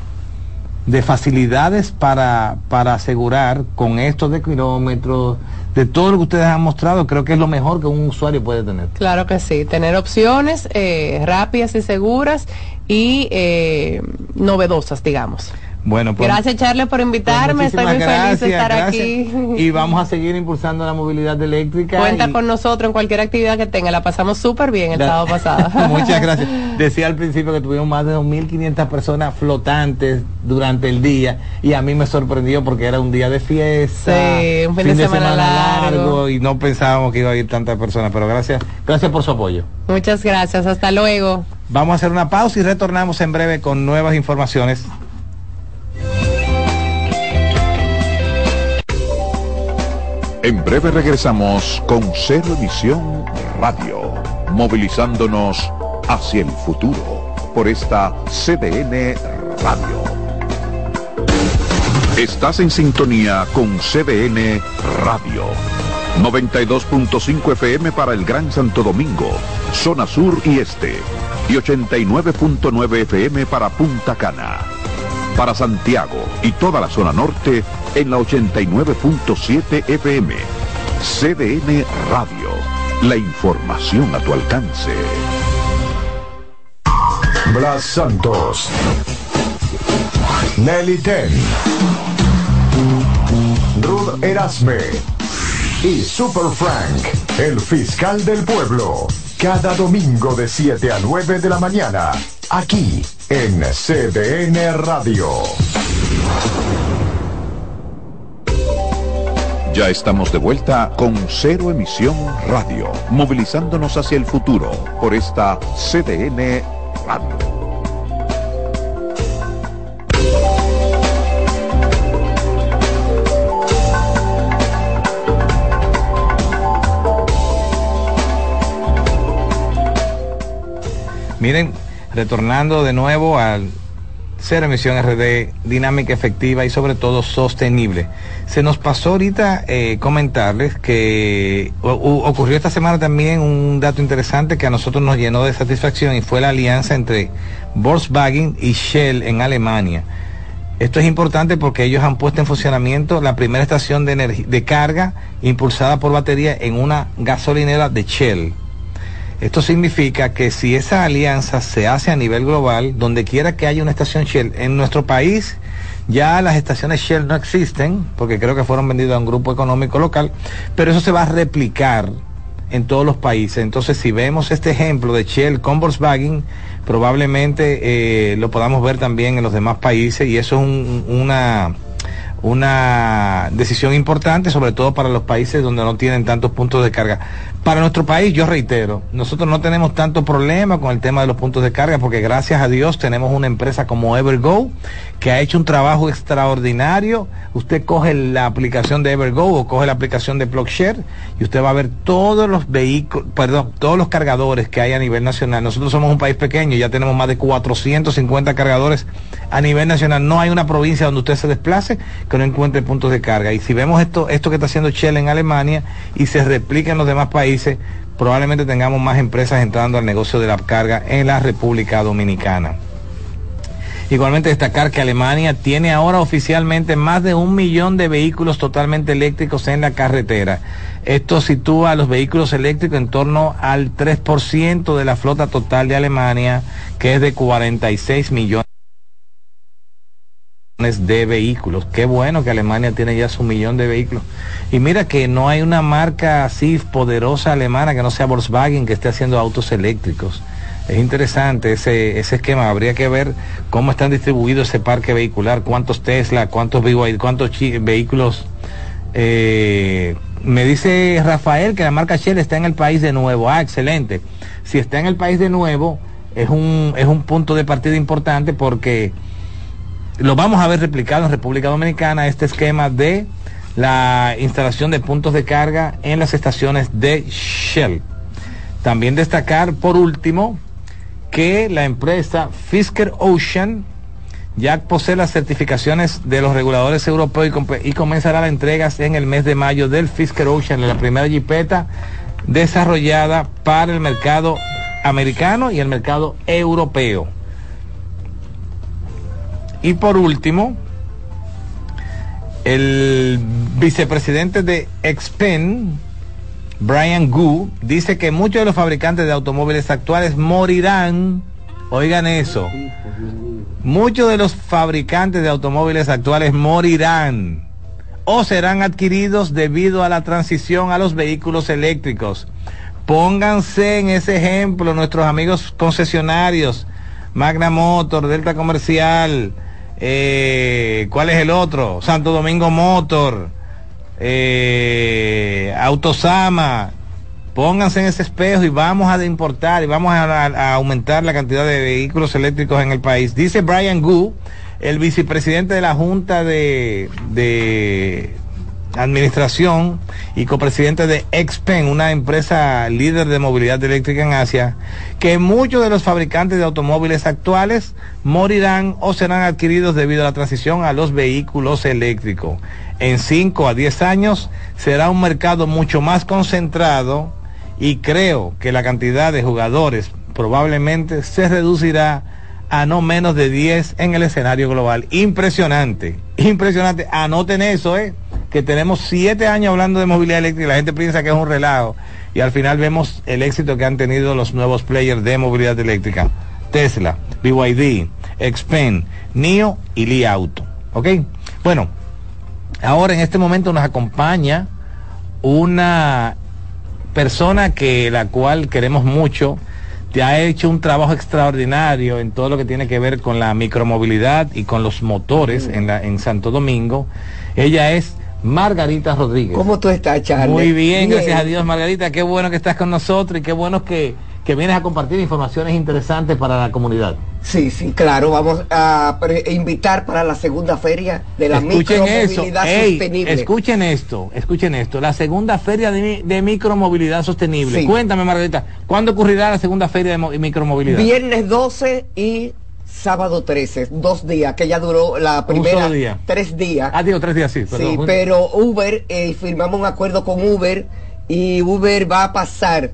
de facilidades para, para asegurar con estos de kilómetros, de todo lo que ustedes han mostrado, creo que es lo mejor que un usuario puede tener. Claro que sí, tener opciones eh, rápidas y seguras y eh, novedosas, digamos. Bueno, pues, gracias Charles por invitarme, pues estoy muy gracias, feliz de estar gracias. aquí. Y vamos a seguir impulsando la movilidad eléctrica. Cuenta y... con nosotros en cualquier actividad que tenga, la pasamos súper bien el la... sábado pasado. Muchas gracias. Decía al principio que tuvimos más de 2.500 personas flotantes durante el día y a mí me sorprendió porque era un día de fiesta, sí, un fin, fin de, de, semana, semana largo. largo. y no pensábamos que iba a ir tantas personas, pero gracias, gracias por su apoyo. Muchas gracias, hasta luego. Vamos a hacer una pausa y retornamos en breve con nuevas informaciones. En breve regresamos con Cero Emisión Radio, movilizándonos hacia el futuro por esta CDN Radio. Estás en sintonía con CDN Radio. 92.5 FM para el Gran Santo Domingo, zona sur y este, y 89.9 FM para Punta Cana. Para Santiago y toda la zona norte en la 89.7 FM. CDN Radio. La información a tu alcance. Blas Santos. Nelly Ten. Ruth Erasme. Y Super Frank, el fiscal del pueblo. Cada domingo de 7 a 9 de la mañana. Aquí en CDN Radio. Ya estamos de vuelta con Cero Emisión Radio, movilizándonos hacia el futuro por esta CDN Radio. Miren, retornando de nuevo al cero emisión RD, dinámica efectiva y sobre todo sostenible. Se nos pasó ahorita eh, comentarles que ocurrió esta semana también un dato interesante que a nosotros nos llenó de satisfacción y fue la alianza entre Volkswagen y Shell en Alemania. Esto es importante porque ellos han puesto en funcionamiento la primera estación de, de carga impulsada por batería en una gasolinera de Shell. Esto significa que si esa alianza se hace a nivel global, donde quiera que haya una estación Shell, en nuestro país ya las estaciones Shell no existen, porque creo que fueron vendidas a un grupo económico local, pero eso se va a replicar en todos los países. Entonces, si vemos este ejemplo de Shell con Volkswagen, probablemente eh, lo podamos ver también en los demás países y eso es una una decisión importante, sobre todo para los países donde no tienen tantos puntos de carga. Para nuestro país, yo reitero, nosotros no tenemos tanto problema con el tema de los puntos de carga porque gracias a Dios tenemos una empresa como Evergo que ha hecho un trabajo extraordinario. Usted coge la aplicación de Evergo o coge la aplicación de Blockshare y usted va a ver todos los vehículos, perdón, todos los cargadores que hay a nivel nacional. Nosotros somos un país pequeño, ya tenemos más de 450 cargadores a nivel nacional. No hay una provincia donde usted se desplace que no encuentre puntos de carga. Y si vemos esto, esto que está haciendo Shell en Alemania y se replica en los demás países, probablemente tengamos más empresas entrando al negocio de la carga en la República Dominicana. Igualmente destacar que Alemania tiene ahora oficialmente más de un millón de vehículos totalmente eléctricos en la carretera. Esto sitúa a los vehículos eléctricos en torno al 3% de la flota total de Alemania, que es de 46 millones de vehículos. Qué bueno que Alemania tiene ya su millón de vehículos. Y mira que no hay una marca así poderosa alemana que no sea Volkswagen que esté haciendo autos eléctricos. Es interesante ese, ese esquema. Habría que ver cómo están distribuidos ese parque vehicular, cuántos Tesla, cuántos BYD, cuántos vehículos. Eh, me dice Rafael que la marca Shell está en el país de nuevo. Ah, excelente. Si está en el país de nuevo, es un, es un punto de partida importante porque lo vamos a ver replicado en República Dominicana, este esquema de la instalación de puntos de carga en las estaciones de Shell. También destacar, por último, que la empresa Fisker Ocean ya posee las certificaciones de los reguladores europeos y, comenzará la entregas en el mes de mayo del Fisker Ocean, la primera jipeta desarrollada para el mercado americano y el mercado europeo. Y por último, el vicepresidente de Expen, Brian Gu, dice que muchos de los fabricantes de automóviles actuales morirán. Oigan eso. Muchos de los fabricantes de automóviles actuales morirán o serán adquiridos debido a la transición a los vehículos eléctricos. Pónganse en ese ejemplo nuestros amigos concesionarios, Magna Motor, Delta Comercial, eh, ¿cuál es el otro? Santo Domingo Motor eh, Autosama, pónganse en ese espejo y vamos a importar y vamos a, aumentar la cantidad de vehículos eléctricos en el país. Dice Brian Gu, el vicepresidente de la Junta de, de Administración y copresidente de Expen, una empresa líder de movilidad eléctrica en Asia, que muchos de los fabricantes de automóviles actuales morirán o serán adquiridos debido a la transición a los vehículos eléctricos en 5 a 10 años será un mercado mucho más concentrado y creo que la cantidad de jugadores probablemente se reducirá a no menos de 10 en el escenario global. Impresionante, impresionante. Anoten eso, ¿eh? Que tenemos 7 años hablando de movilidad eléctrica la gente piensa que es un relajo. Y al final vemos el éxito que han tenido los nuevos players de movilidad eléctrica. Tesla, BYD, Xpen, NIO y Li Auto. ¿Ok? Bueno, Ahora en este momento nos acompaña una persona que la cual queremos mucho, te ha hecho un trabajo extraordinario en todo lo que tiene que ver con la micromovilidad y con los motores en, en Santo Domingo. Ella es Margarita Rodríguez. ¿Cómo tú estás, Charlie? Muy bien, gracias a Dios, Margarita. Qué bueno que estás con nosotros y qué bueno que que vienes a compartir informaciones interesantes para la comunidad. Sí, sí, claro. Vamos a invitar para la segunda feria de la micromovilidad sostenible. Escuchen esto, escuchen esto. La segunda feria de, micromovilidad sostenible. Cuéntame, Margarita, ¿cuándo ocurrirá la segunda feria de micromovilidad? Viernes 12 y sábado 13, dos días, que ya duró la primera. día. Tres días. Ah, digo tres días, sí. sí, pero Uber, eh, firmamos un acuerdo con Uber y Uber va a pasar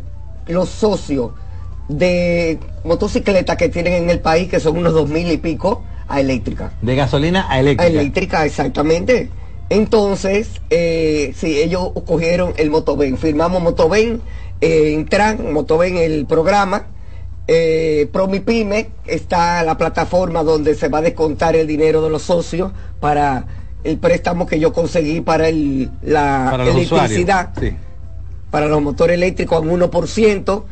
los socios de motocicletas que tienen en el país, que son unos dos mil y pico, a eléctrica. De gasolina a eléctrica. A eléctrica, exactamente. Entonces, eh, sí, ellos cogieron el Motoben, firmamos Motoben, eh, entran Motoben el programa, eh, Promipyme está la plataforma donde se va a descontar el dinero de los socios para el préstamo que yo conseguí para el, la electricidad, para los motores eléctricos en 1%,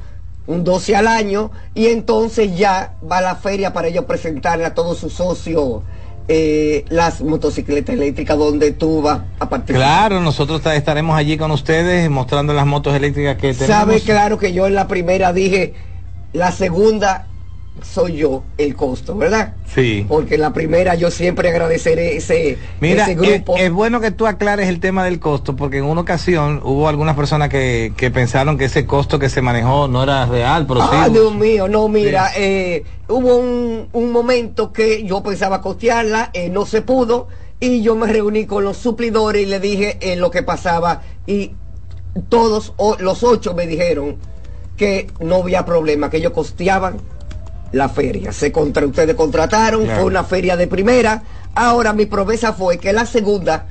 un 12 al año, y entonces ya va a la feria para ellos presentarle a todos sus socios eh, las motocicletas eléctricas donde tú vas a participar. Claro, nosotros estaremos allí con ustedes mostrando las motos eléctricas que tenemos. Sabe claro que yo en la primera dije, la segunda soy yo el costo, ¿verdad? Sí. Porque la primera yo siempre agradeceré ese, Mira, grupo. Es, bueno que tú aclares el tema del costo, porque en una ocasión hubo algunas personas que, que pensaron que ese costo que se manejó no era real, pero ah, Dios mío, no, mira, eh, hubo un, un, momento que yo pensaba costearla, eh, no se pudo, y yo me reuní con los suplidores y le dije eh, lo que pasaba, y todos los ocho me dijeron que no había problema, que ellos costeaban la feria. Se contra, ustedes contrataron, fue una feria de primera. Ahora mi promesa fue que la segunda,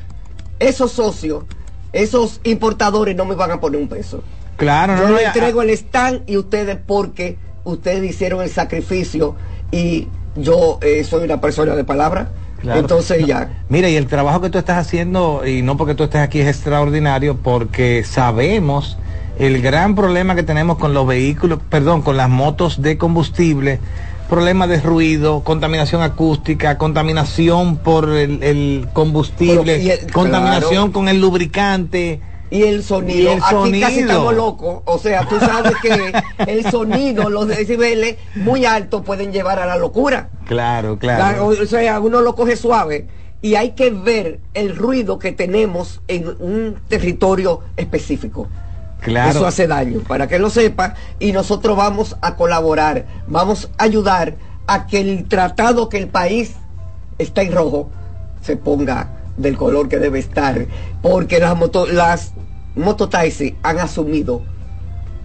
esos socios, esos importadores no me van a poner un peso. Claro, Yo no, le entrego el stand y ustedes porque ustedes hicieron el sacrificio y yo eh, soy una persona de palabra. Entonces ya. Mira, y el trabajo que tú estás haciendo, y no porque tú estés aquí, es extraordinario, porque sabemos el gran problema que tenemos con los vehículos, perdón, con las motos de combustible, problema de ruido, contaminación acústica, contaminación por el, combustible, contaminación con el lubricante. Y el sonido. Aquí casi estamos locos. O sea, tú sabes que el sonido, los decibeles muy altos pueden llevar a la locura. Claro, claro. O sea, uno lo coge suave y hay que ver el ruido que tenemos en un territorio específico. Eso hace daño, para que lo sepa, y nosotros vamos a colaborar, vamos a ayudar a que el tratado que el país está en rojo se ponga del color que debe estar, porque las moto, las mototaxis han asumido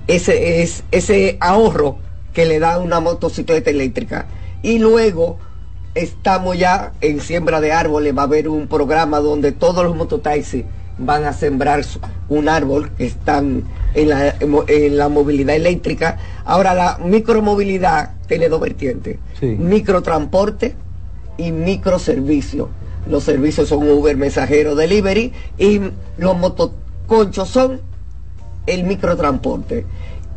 ese, es, ese ahorro que le da una motocicleta eléctrica. Y luego estamos ya en siembra de árboles, va a haber un programa donde todos los mototaxis van a sembrar un árbol que están en la, en la movilidad eléctrica. Ahora la micromovilidad tiene dos vertientes, microtransporte y microservicio. Los servicios son Uber, mensajero, delivery y los motoconchos son el microtransporte.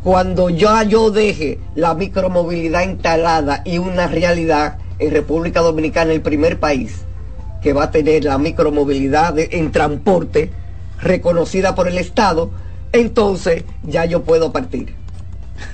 Cuando ya yo deje la micromovilidad instalada y una realidad en República Dominicana, el primer país, que va a tener la micromovilidad en transporte reconocida por el Estado, entonces ya yo puedo partir.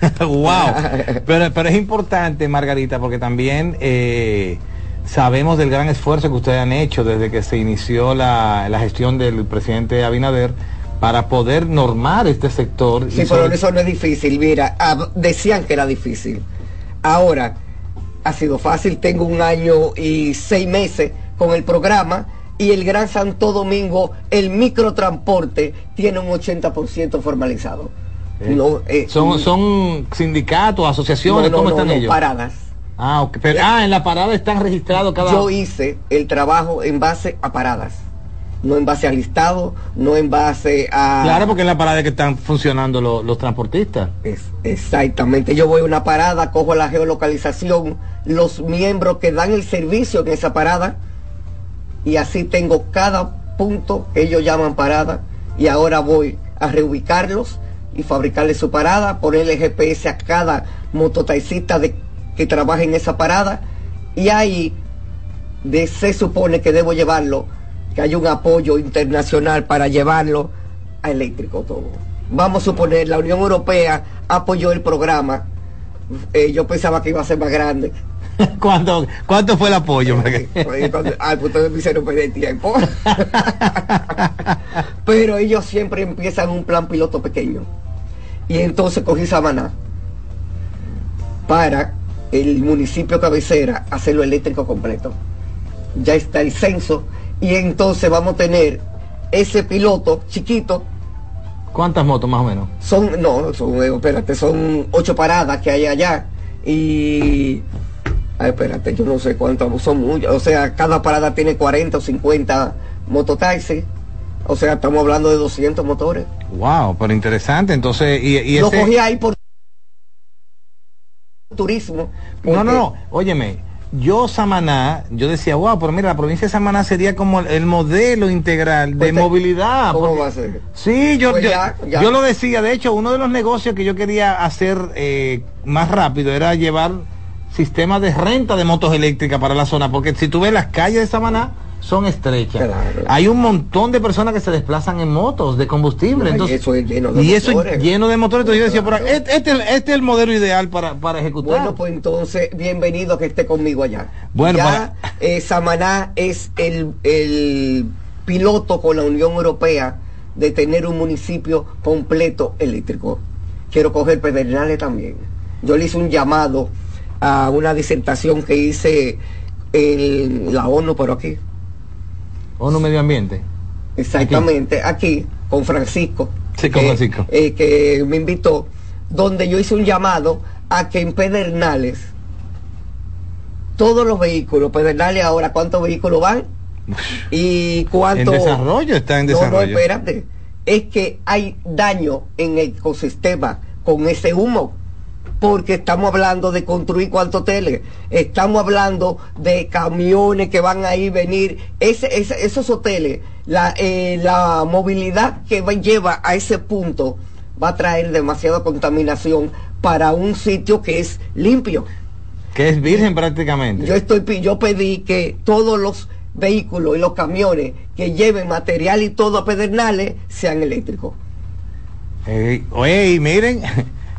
wow. pero, pero es importante, Margarita, porque también eh, sabemos del gran esfuerzo que ustedes han hecho desde que se inició la, gestión del presidente Abinader para poder normar este sector. Sí, pero eso no es difícil. Mira, decían que era difícil. Ahora, ha sido fácil. Tengo un año y seis meses con el programa y el Gran Santo Domingo, el microtransporte, tiene un 80% formalizado. Eh, eh, ¿Son, ¿Son sindicatos, asociaciones? ¿Cómo están ellos? paradas. Ah, Pero, ah, en la parada están registrados cada Yo hice el trabajo en base a paradas. No en base al listado, no en base a... Claro, porque en la parada es que están funcionando los, transportistas. Es, exactamente. Yo voy a una parada, cojo la geolocalización, los miembros que dan el servicio en esa parada, y así tengo cada punto que ellos llaman parada. Y ahora voy a reubicarlos y fabricarle su parada, ponerle GPS a cada mototaxista que trabaja en esa parada. Y ahí se supone que debo llevarlo, que hay un apoyo internacional para llevarlo a eléctrico todo. Vamos a suponer, la Unión Europea apoyó el programa, eh, yo pensaba que iba a ser más grande, ¿Cuánto, ¿Cuánto fue el apoyo? al punto de hicieron perder tiempo. Pero ellos siempre empiezan un plan piloto pequeño. Y entonces cogí Samaná para el municipio cabecera hacerlo eléctrico completo. Ya está el censo y entonces vamos a tener ese piloto chiquito. ¿Cuántas motos más o menos? Son, no, son, eh, espérate, son ocho paradas que hay allá y... Ay, espérate, yo no sé cuántas, son muchas, o sea, cada parada tiene 40 o 50 mototaxis. O sea, estamos hablando de 200 motores. Wow, pero interesante. Entonces, y, y Lo cogí ahí por turismo. No, no, no, óyeme, yo Samaná, yo decía, wow, pero mira, la provincia de Samaná sería como el, modelo integral de pues movilidad. ¿Cómo va a ser? Sí, yo, pues yo, lo decía, de hecho, uno de los negocios que yo quería hacer eh, más rápido era llevar sistemas de renta de motos eléctricas para la zona, porque si tú ves las calles de Samaná, son estrechas. Hay un montón de personas que se desplazan en motos de combustible. entonces, eso es lleno de y eso lleno de motores. Entonces yo decía, este, este, este, es el modelo ideal para, para ejecutar. Bueno, pues entonces, bienvenido a que esté conmigo allá. Bueno, ya eh, Samaná es el, el piloto con la Unión Europea de tener un municipio completo eléctrico. Quiero coger Pedernales también. Yo le hice un llamado a una disertación que hice en la ONU, pero aquí, ONU Medio Ambiente. Exactamente, aquí, con Francisco. Sí, con Francisco. Eh, que me invitó, donde yo hice un llamado a que en Pedernales todos los vehículos, Pedernales ahora, ¿cuántos vehículos van? y cuánto... En desarrollo, está en desarrollo. No, no, espérate. Es que hay daño en el ecosistema con ese humo porque estamos hablando de construir cuántos hoteles, estamos hablando de camiones que van a ir, venir, ese, esos hoteles, la, eh, la movilidad que lleva a ese punto va a traer demasiada contaminación para un sitio que es limpio. Que es virgen prácticamente. Yo, estoy, yo pedí que todos los vehículos y los camiones que lleven material y todo a Pedernales sean eléctricos. oye, miren,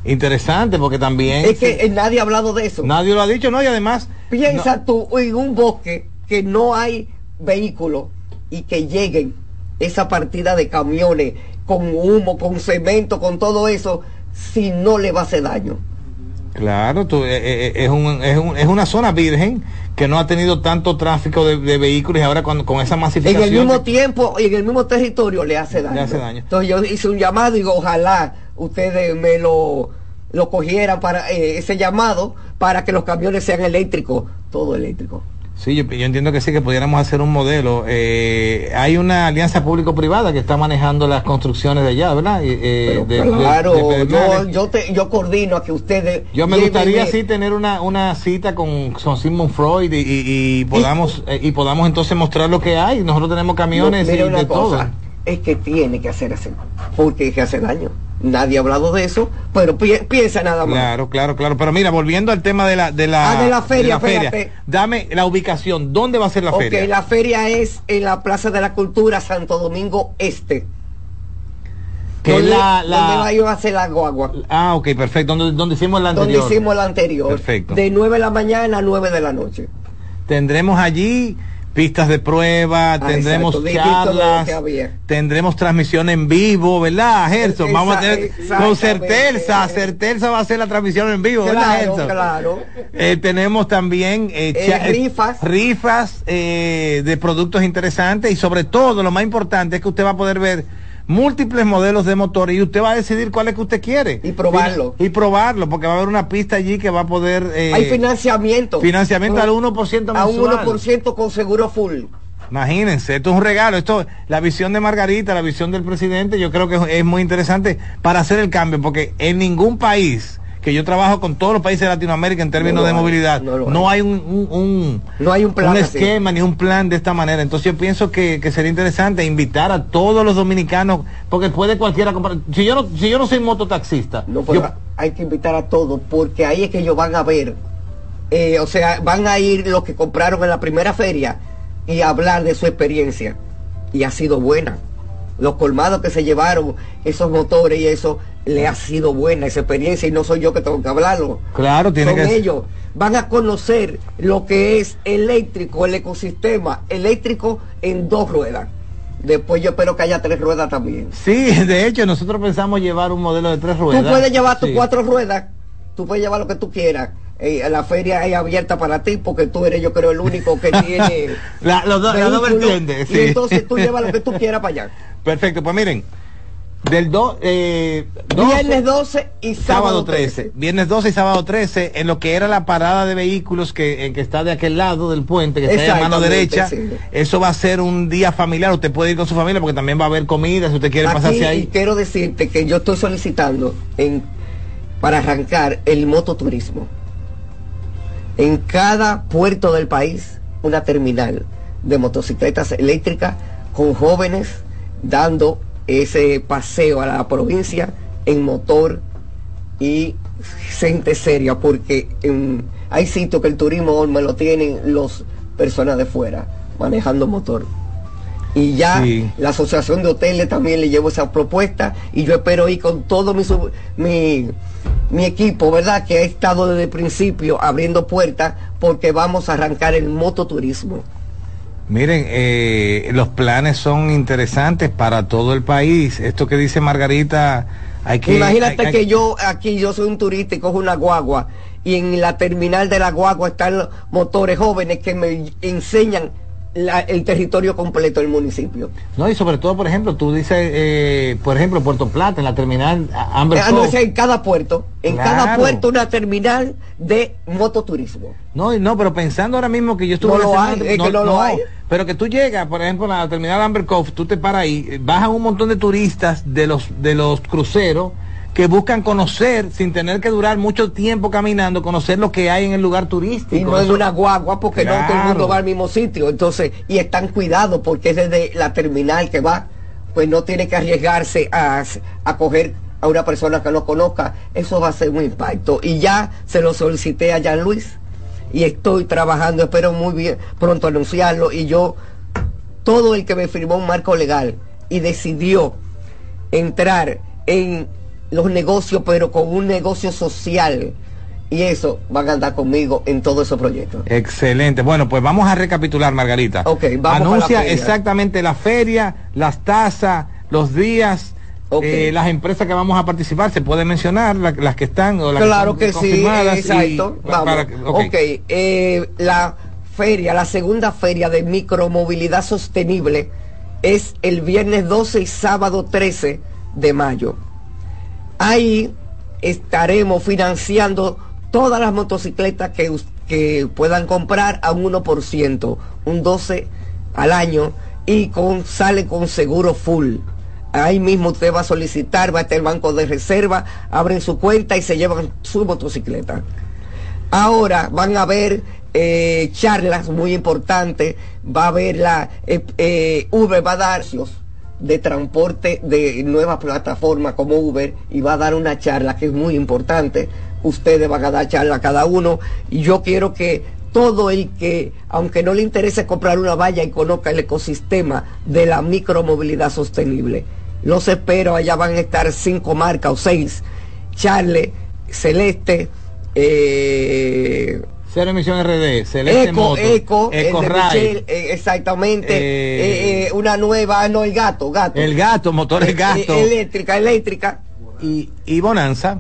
Interesante, porque también... Es que nadie ha hablado de eso. Nadie lo ha dicho, ¿no? Y además... Piensa tú en un bosque que no hay vehículos y que lleguen esa partida de camiones con humo, con cemento, con todo eso, si no le va a hacer daño. Claro, tú, eh, eh, eh, es, un, es, un, es, una zona virgen que no ha tenido tanto tráfico de, vehículos y ahora con, con, esa masificación... En el mismo tiempo y en el mismo territorio le hace daño. Le hace daño. Entonces yo hice un llamado y digo, ojalá ustedes me lo, lo cogieran para eh, ese llamado para que los camiones sean eléctricos, todo eléctrico. Sí, yo, entiendo que sí, que pudiéramos hacer un modelo. Eh, hay una alianza público-privada que está manejando las construcciones de allá, ¿verdad? Eh, claro, yo, yo, te, yo coordino a que ustedes... Yo me gustaría sí tener una, una cita con, con Sigmund Freud y, podamos y, podamos entonces mostrar lo que hay. Nosotros tenemos camiones y de todo. Es que tiene que hacer así, porque es que hace daño nadie ha hablado de eso, pero piensa nada más. Claro, claro, claro. Pero mira, volviendo al tema de la de la, ah, de la feria, dame la ubicación. ¿Dónde va a ser la okay, feria? la feria es en la Plaza de la Cultura Santo Domingo Este. Que donde, la, la... va a hacer la guagua. Ah, ok, perfecto. Donde, donde hicimos la anterior. Donde hicimos la anterior. Perfecto. De 9 de la mañana a 9 de la noche. Tendremos allí pistas de prueba, ah, tendremos charlas, tendremos transmisión en vivo, ¿verdad, Gerson? Vamos a tener con Certeza, Certeza va a ser la transmisión en vivo, ¿verdad, Gerson? Claro. Eh, tenemos también eh, eh, rifas, rifas de productos interesantes y sobre todo lo más importante es que usted va a poder ver múltiples modelos de motor y usted va a decidir cuál es que usted quiere. Y probarlo. Y, probarlo, porque va a haber una pista allí que va a poder... Eh, Hay financiamiento. Financiamiento al 1% mensual. A un 1% con seguro full. Imagínense, esto es un regalo, esto, la visión de Margarita, la visión del presidente, yo creo que es muy interesante para hacer el cambio, porque en ningún país que yo trabajo con todos los países de Latinoamérica en términos de movilidad. No, hay. un, no hay un, plan esquema ni un plan de esta manera. Entonces yo pienso que, sería interesante invitar a todos los dominicanos, porque puede cualquiera comprar. Si yo no, si yo no soy mototaxista, no, hay que invitar a todos, porque ahí es que ellos van a ver, eh, o sea, van a ir los que compraron en la primera feria y hablar de su experiencia. Y ha sido buena los colmados que se llevaron esos motores y eso le ha sido buena esa experiencia y no soy yo que tengo que hablarlo. Claro, tiene Son ellos. Van a conocer lo que es eléctrico, el ecosistema eléctrico en dos ruedas. Después yo espero que haya tres ruedas también. Sí, de hecho nosotros pensamos llevar un modelo de tres ruedas. Tú puedes llevar tus cuatro ruedas, tú puedes llevar lo que tú quieras. eh, la feria es abierta para ti porque tú eres yo creo el único que tiene la, los dos vertientes y entonces tú llevas lo que tú quieras para allá perfecto pues miren del do, eh, viernes 12 y sábado, 13. Viernes 12 y sábado 13, en lo que era la parada de vehículos que, en que está de aquel lado del puente, que está a mano derecha. Eso va a ser un día familiar. Usted puede ir con su familia porque también va a haber comida si usted quiere pasarse ahí. Y quiero decirte que yo estoy solicitando en, para arrancar el mototurismo. En cada puerto del país, una terminal de motocicletas eléctricas con jóvenes dando ese paseo a la provincia en motor y gente seria, porque hay sitios que el turismo me lo tienen los personas de fuera manejando motor. Y ya la asociación de hoteles también le llevo esa propuesta y yo espero ir con todo mi, mi, mi equipo, ¿verdad? Que ha estado desde el principio abriendo puertas porque vamos a arrancar el mototurismo. Miren, eh, los planes son interesantes para todo el país. Esto que dice Margarita, hay que... Imagínate que yo aquí, yo soy un turista y cojo una guagua y en la terminal de la guagua están motores jóvenes que me enseñan el territorio completo del municipio. No, y sobre todo, por ejemplo, tú dices, eh, por ejemplo, Puerto Plata, en la terminal Amber ah, no, en cada puerto, en cada puerto una terminal de mototurismo. No, no, pero pensando ahora mismo que yo estuve... No lo hay, es que no, lo hay. Pero que tú llegas, por ejemplo, a la terminal Amber Cove, tú te paras ahí, bajan un montón de turistas de los, de los cruceros que buscan conocer sin tener que durar mucho tiempo caminando, conocer lo que hay en el lugar turístico. Y no es una guagua porque no todo el mundo va al mismo sitio. Entonces, y están cuidados porque es desde la terminal que va, pues no tiene que arriesgarse a, a coger a una persona que no conozca. Eso va a ser un impacto. Y ya se lo solicité a Jean Luis y estoy trabajando, espero muy bien pronto anunciarlo. Y yo, todo el que me firmó un marco legal y decidió entrar en los negocios, pero con un negocio social. Y eso van a andar conmigo en todos esos proyectos. Excelente. Bueno, pues vamos a recapitular, Margarita. Ok, vamos Anuncia exactamente la feria, las tasas, los días. Eh, las empresas que vamos a participar, se puede mencionar las que están o las claro que, sí, exacto. vamos. ok, eh, la feria, la segunda feria de micromovilidad sostenible es el viernes 12 y sábado 13 de mayo. Ahí estaremos financiando todas las motocicletas que, que puedan comprar a un 1%, un 12 al año y con, sale con seguro full. Ahí mismo usted va a solicitar, va a estar el banco de reserva, abren su cuenta y se llevan su motocicleta. Ahora van a ver eh, charlas muy importantes, va a haber la eh, eh, Uber va a dar de transporte de nuevas plataformas como Uber y va a dar una charla que es muy importante. Ustedes van a dar charla cada uno y yo quiero que todo el que, aunque no le interese comprar una valla y conozca el ecosistema de la micromovilidad sostenible, los espero, allá van a estar cinco marcas o seis, Charle, Celeste, eh, Cero emisión RD, Celeste Eco, Eco, Eco eh, exactamente. Eh, eh, una nueva, no, el gato, gato. El gato, motores gato. eléctrica, eléctrica. Y, y Bonanza.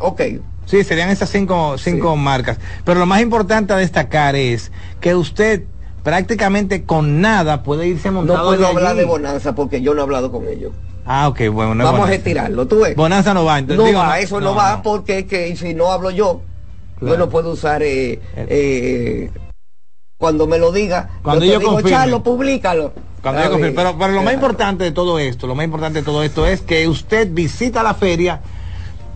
ok. Sí, serían esas cinco, cinco marcas. Pero lo más importante a destacar es que usted prácticamente con nada puede irse montado. No puedo hablar de Bonanza porque yo no he hablado con ellos. Ah, ok, bueno. Vamos a retirarlo, tú ves. Bonanza no va. Entonces, no va, eso no, va porque que, si no hablo yo, yo no puedo usar eh, eh, cuando me lo diga. Cuando yo, digo, Charlo, públicalo. Cuando yo confirme. Pero, pero lo más importante de todo esto, lo más importante de todo esto es que usted visita la feria,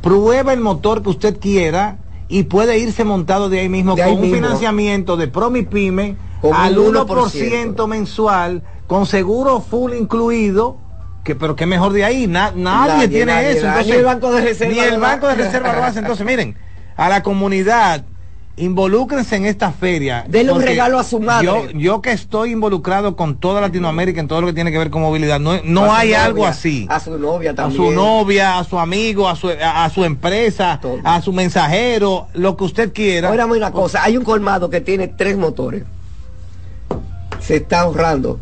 prueba el motor que usted quiera y puede irse montado de ahí mismo con un financiamiento de Promipyme al 1%, mensual, con seguro full incluido. Que, pero qué mejor de ahí, nadie, tiene eso. ni el Banco de Reserva, ni el banco de reserva lo hace. Entonces, miren, a la comunidad, involúcrense en esta feria. Denle un regalo a su madre. Yo, yo que estoy involucrado con toda Latinoamérica en todo lo que tiene que ver con movilidad, no, no hay algo así. A su novia también. A su novia, a su amigo, a su, a, su empresa, a su mensajero, lo que usted quiera. Ahora una cosa, hay un colmado que tiene tres motores. Se está ahorrando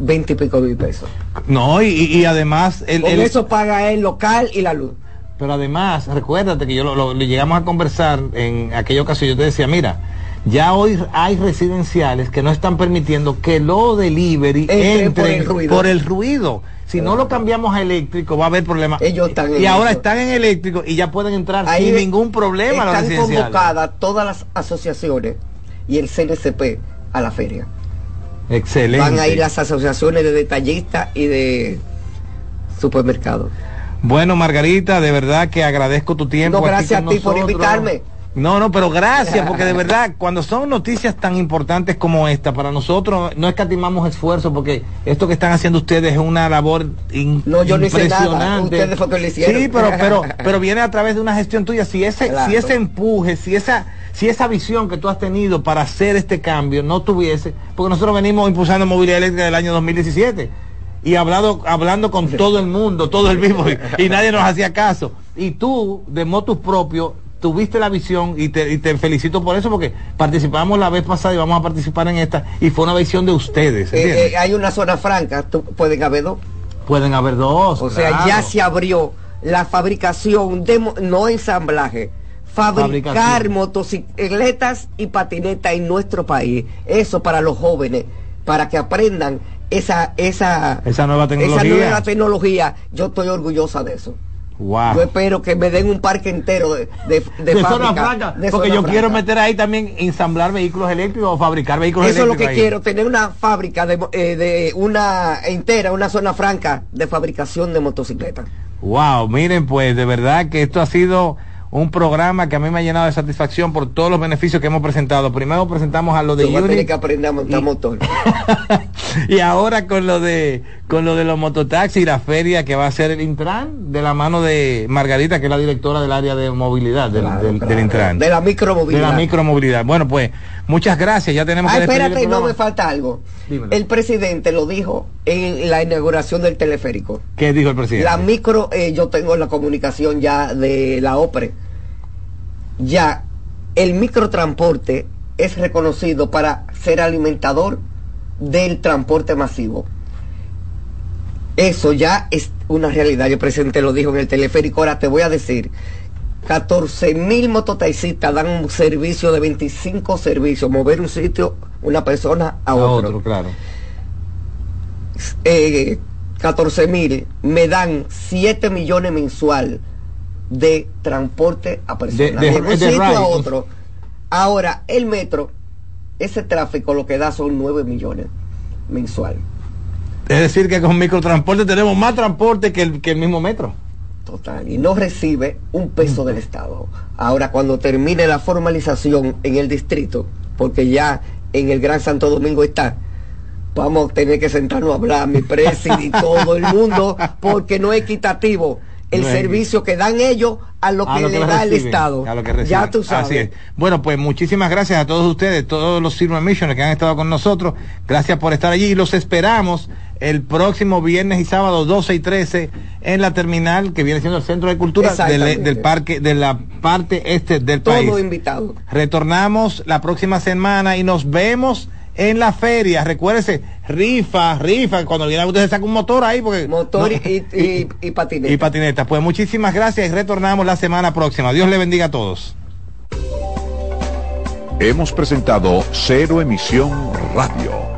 20 y pico mil pesos. No, y, y además... El, Con eso paga el local y la luz. Pero además, recuérdate que yo lo, llegamos a conversar en aquella ocasión, yo te decía, mira, ya hoy hay residenciales que no están permitiendo que lo delivery entre, por el ruido. Si no lo cambiamos a eléctrico va a haber problemas. Ellos están y ahora están en eléctrico y ya pueden entrar sin ningún problema. Están convocadas todas las asociaciones y el CNCP a la feria. Excelente. Van a ir las asociaciones de detallistas y de supermercados. Bueno, Margarita, de verdad que agradezco tu tiempo. No, gracias a ti por invitarme. No, no, pero gracias, porque de verdad, cuando son noticias tan importantes como esta, para nosotros no escatimamos esfuerzo, porque esto que están haciendo ustedes es una labor no, yo impresionante. Ustedes fue que lo hicieron. Sí, pero, pero, pero viene a través de una gestión tuya. Si ese, si ese empuje, si esa, si esa visión que tú has tenido para hacer este cambio no tuviese, porque nosotros venimos impulsando movilidad eléctrica del año 2017 y hablado, hablando con todo el mundo, todo el mismo, y, nadie nos hacía caso. Y tú, de motus propio, tuviste la visión y te, felicito por eso porque participamos la vez pasada y vamos a participar en esta y fue una visión de ustedes. Eh, eh, hay una zona franca, pueden haber dos. Pueden haber dos. O sea, ya se abrió la fabricación, de, no ensamblaje, fabricar motocicletas y patinetas en nuestro país. Eso para los jóvenes, para que aprendan esa, esa, esa nueva tecnología. Esa nueva tecnología. Yo estoy orgullosa de eso. Yo espero que me den un parque entero de, de, de, fábrica, porque yo quiero meter ahí también ensamblar vehículos eléctricos o fabricar vehículos eléctricos. Eso es lo que quiero, tener una fábrica de, eh, de, una entera, una zona franca de fabricación de motocicletas. Wow, miren pues, de verdad que esto ha sido un programa que a mí me ha llenado de satisfacción por todos los beneficios que hemos presentado. Primero presentamos a lo de Unity. que aprender a montar motor. y ahora con lo de con lo de los mototaxis y la feria que va a ser el Intran de la mano de Margarita, que es la directora del área de movilidad del, Intran. De la micromovilidad. De la micromovilidad. Bueno, pues muchas gracias. Ya tenemos ah, espérate, no me falta algo. El presidente lo dijo en la inauguración del teleférico. ¿Qué dijo el presidente? La micro, eh, yo tengo la comunicación ya de la OPRE ya el microtransporte es reconocido para ser alimentador del transporte masivo. Eso ya es una realidad. El presidente lo dijo en el teleférico. Ahora te voy a decir, 14 mil mototaxistas dan un servicio de 25 servicios, mover un sitio, una persona a, otro. claro. 14 eh, mil me dan 7 millones mensual de transporte a personas de, un sitio a otro. Ahora, el metro, ese tráfico lo que da son 9 millones mensual. Es decir, que con microtransporte tenemos más transporte que el, que el mismo metro. Total, y no recibe un peso del Estado. Ahora, cuando termine la formalización en el distrito, porque ya en el Gran Santo Domingo está, vamos a tener que sentarnos a hablar, mi presidente y todo el mundo, porque no es equitativo el servicio que dan ellos a lo que, le da el Estado. ya tú sabes. Bueno, pues muchísimas gracias a todos ustedes, todos los Silver Missioners que han estado con nosotros. Gracias por estar allí y los esperamos el próximo viernes y sábado 12 y 13 en la terminal que viene siendo el Centro de Cultura del, parque de la parte este del país. Todo invitado. Retornamos la próxima semana y nos vemos en la feria. Recuérdese, rifa, rifa, cuando viene usted se saca un motor ahí porque motor y, y, patineta. Y patineta. Pues muchísimas gracias y retornamos la semana próxima. Dios le bendiga a todos. Hemos presentado Cero Emisión Radio,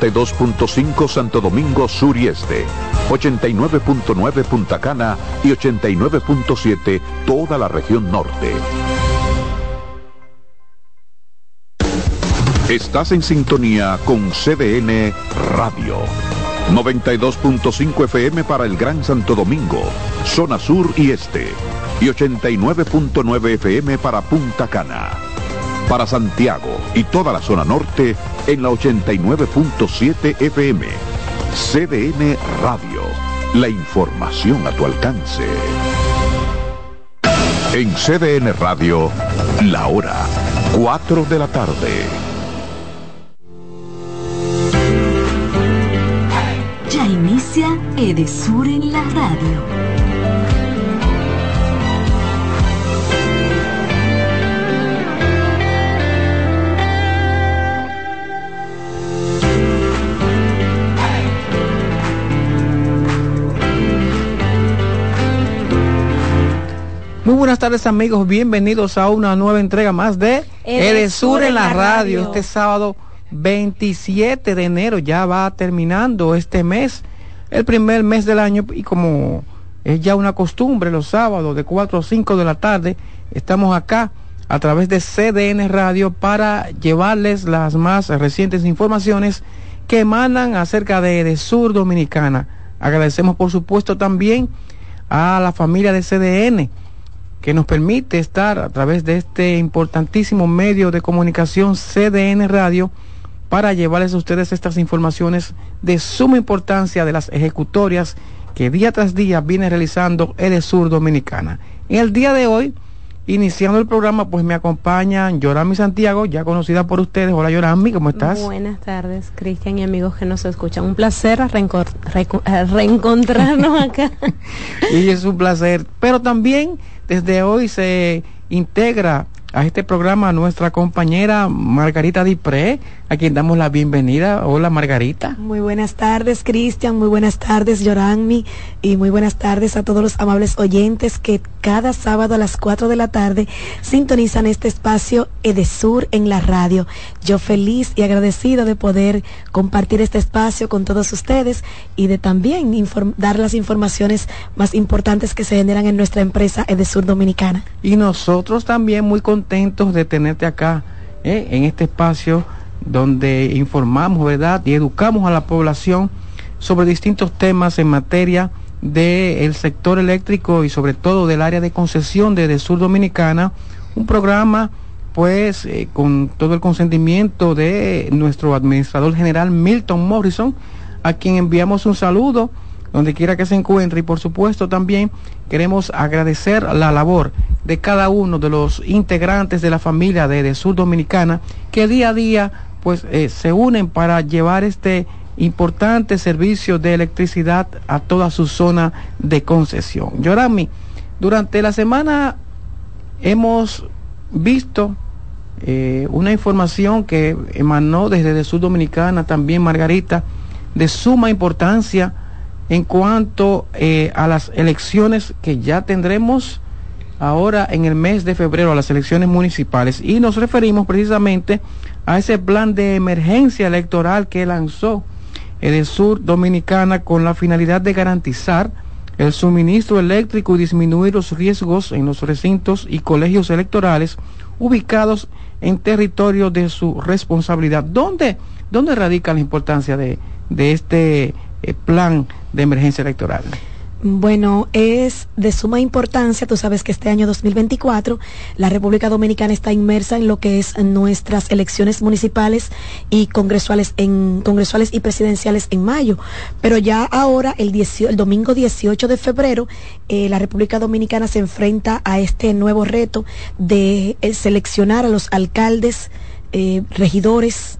92.5 Santo Domingo Sur y Este, 89.9 Punta Cana y 89.7 toda la región norte. Estás en sintonía con CDN Radio. 92.5 FM para el Gran Santo Domingo, zona sur y este, y 89.9 FM para Punta Cana. Para Santiago y toda la zona norte en la 89.7 FM. CDN Radio. La información a tu alcance. En CDN Radio, la hora 4 de la tarde. inicia Edesur en la radio. Muy buenas tardes amigos, bienvenidos a una nueva entrega más de Edesur en la radio. Este sábado 27 de enero ya va terminando este mes, el primer mes del año y como es ya una costumbre los sábados de 4 a 5 de la tarde, estamos acá a través de CDN Radio para llevarles las más recientes informaciones que emanan acerca de, de Sur Dominicana. Agradecemos por supuesto también a la familia de CDN que nos permite estar a través de este importantísimo medio de comunicación CDN Radio para llevarles a ustedes estas informaciones de suma importancia de las ejecutorias que día tras día viene realizando Edesur Dominicana. En el día de hoy, iniciando el programa, pues me acompañan Yorami Santiago, ya conocida por ustedes. Hola Yorami, ¿cómo estás? Buenas tardes, Cristian y amigos que nos escuchan. Un placer reencontrarnos acá. y es un placer. Pero también desde hoy se integra a este programa nuestra compañera Margarita Dipré, a quien damos la bienvenida. Hola Margarita. Muy buenas tardes Cristian, muy buenas tardes Yoranmi y muy buenas tardes a todos los amables oyentes que cada sábado a las 4 de la tarde sintonizan este espacio Edesur en la radio. Yo feliz y agradecido de poder compartir este espacio con todos ustedes y de también dar las informaciones más importantes que se generan en nuestra empresa Edesur Dominicana. Y nosotros también muy contentos de tenerte acá ¿eh? en este espacio donde informamos, ¿verdad? Y educamos a la población sobre distintos temas en materia del sector eléctrico y sobre todo del área de concesión de, Sur Dominicana, un programa pues eh, con todo el consentimiento de nuestro administrador general Milton Morrison, a quien enviamos un saludo donde quiera que se encuentre y por supuesto también queremos agradecer la labor de cada uno de los integrantes de la familia de, de Sur Dominicana que día a día pues eh, se unen para llevar este importante servicio de electricidad a toda su zona de concesión. Yorami, durante la semana hemos visto eh, una información que emanó desde de Sur Dominicana, también Margarita, de suma importancia en cuanto eh, a las elecciones que ya tendremos ahora en el mes de febrero, a las elecciones municipales. Y nos referimos precisamente a ese plan de emergencia electoral que lanzó Edesur Dominicana con la finalidad de garantizar el suministro eléctrico y disminuir los riesgos en los recintos y colegios electorales ubicados en territorio de su responsabilidad. ¿Dónde, dónde radica la importancia de, de este eh, plan de emergencia electoral? Bueno, es de suma importancia. Tú sabes que este año 2024 la República Dominicana está inmersa en lo que es nuestras elecciones municipales y congresuales en congresuales y presidenciales en mayo. Pero ya ahora el, el domingo 18 de febrero eh, la República Dominicana se enfrenta a este nuevo reto de eh, seleccionar a los alcaldes, regidores,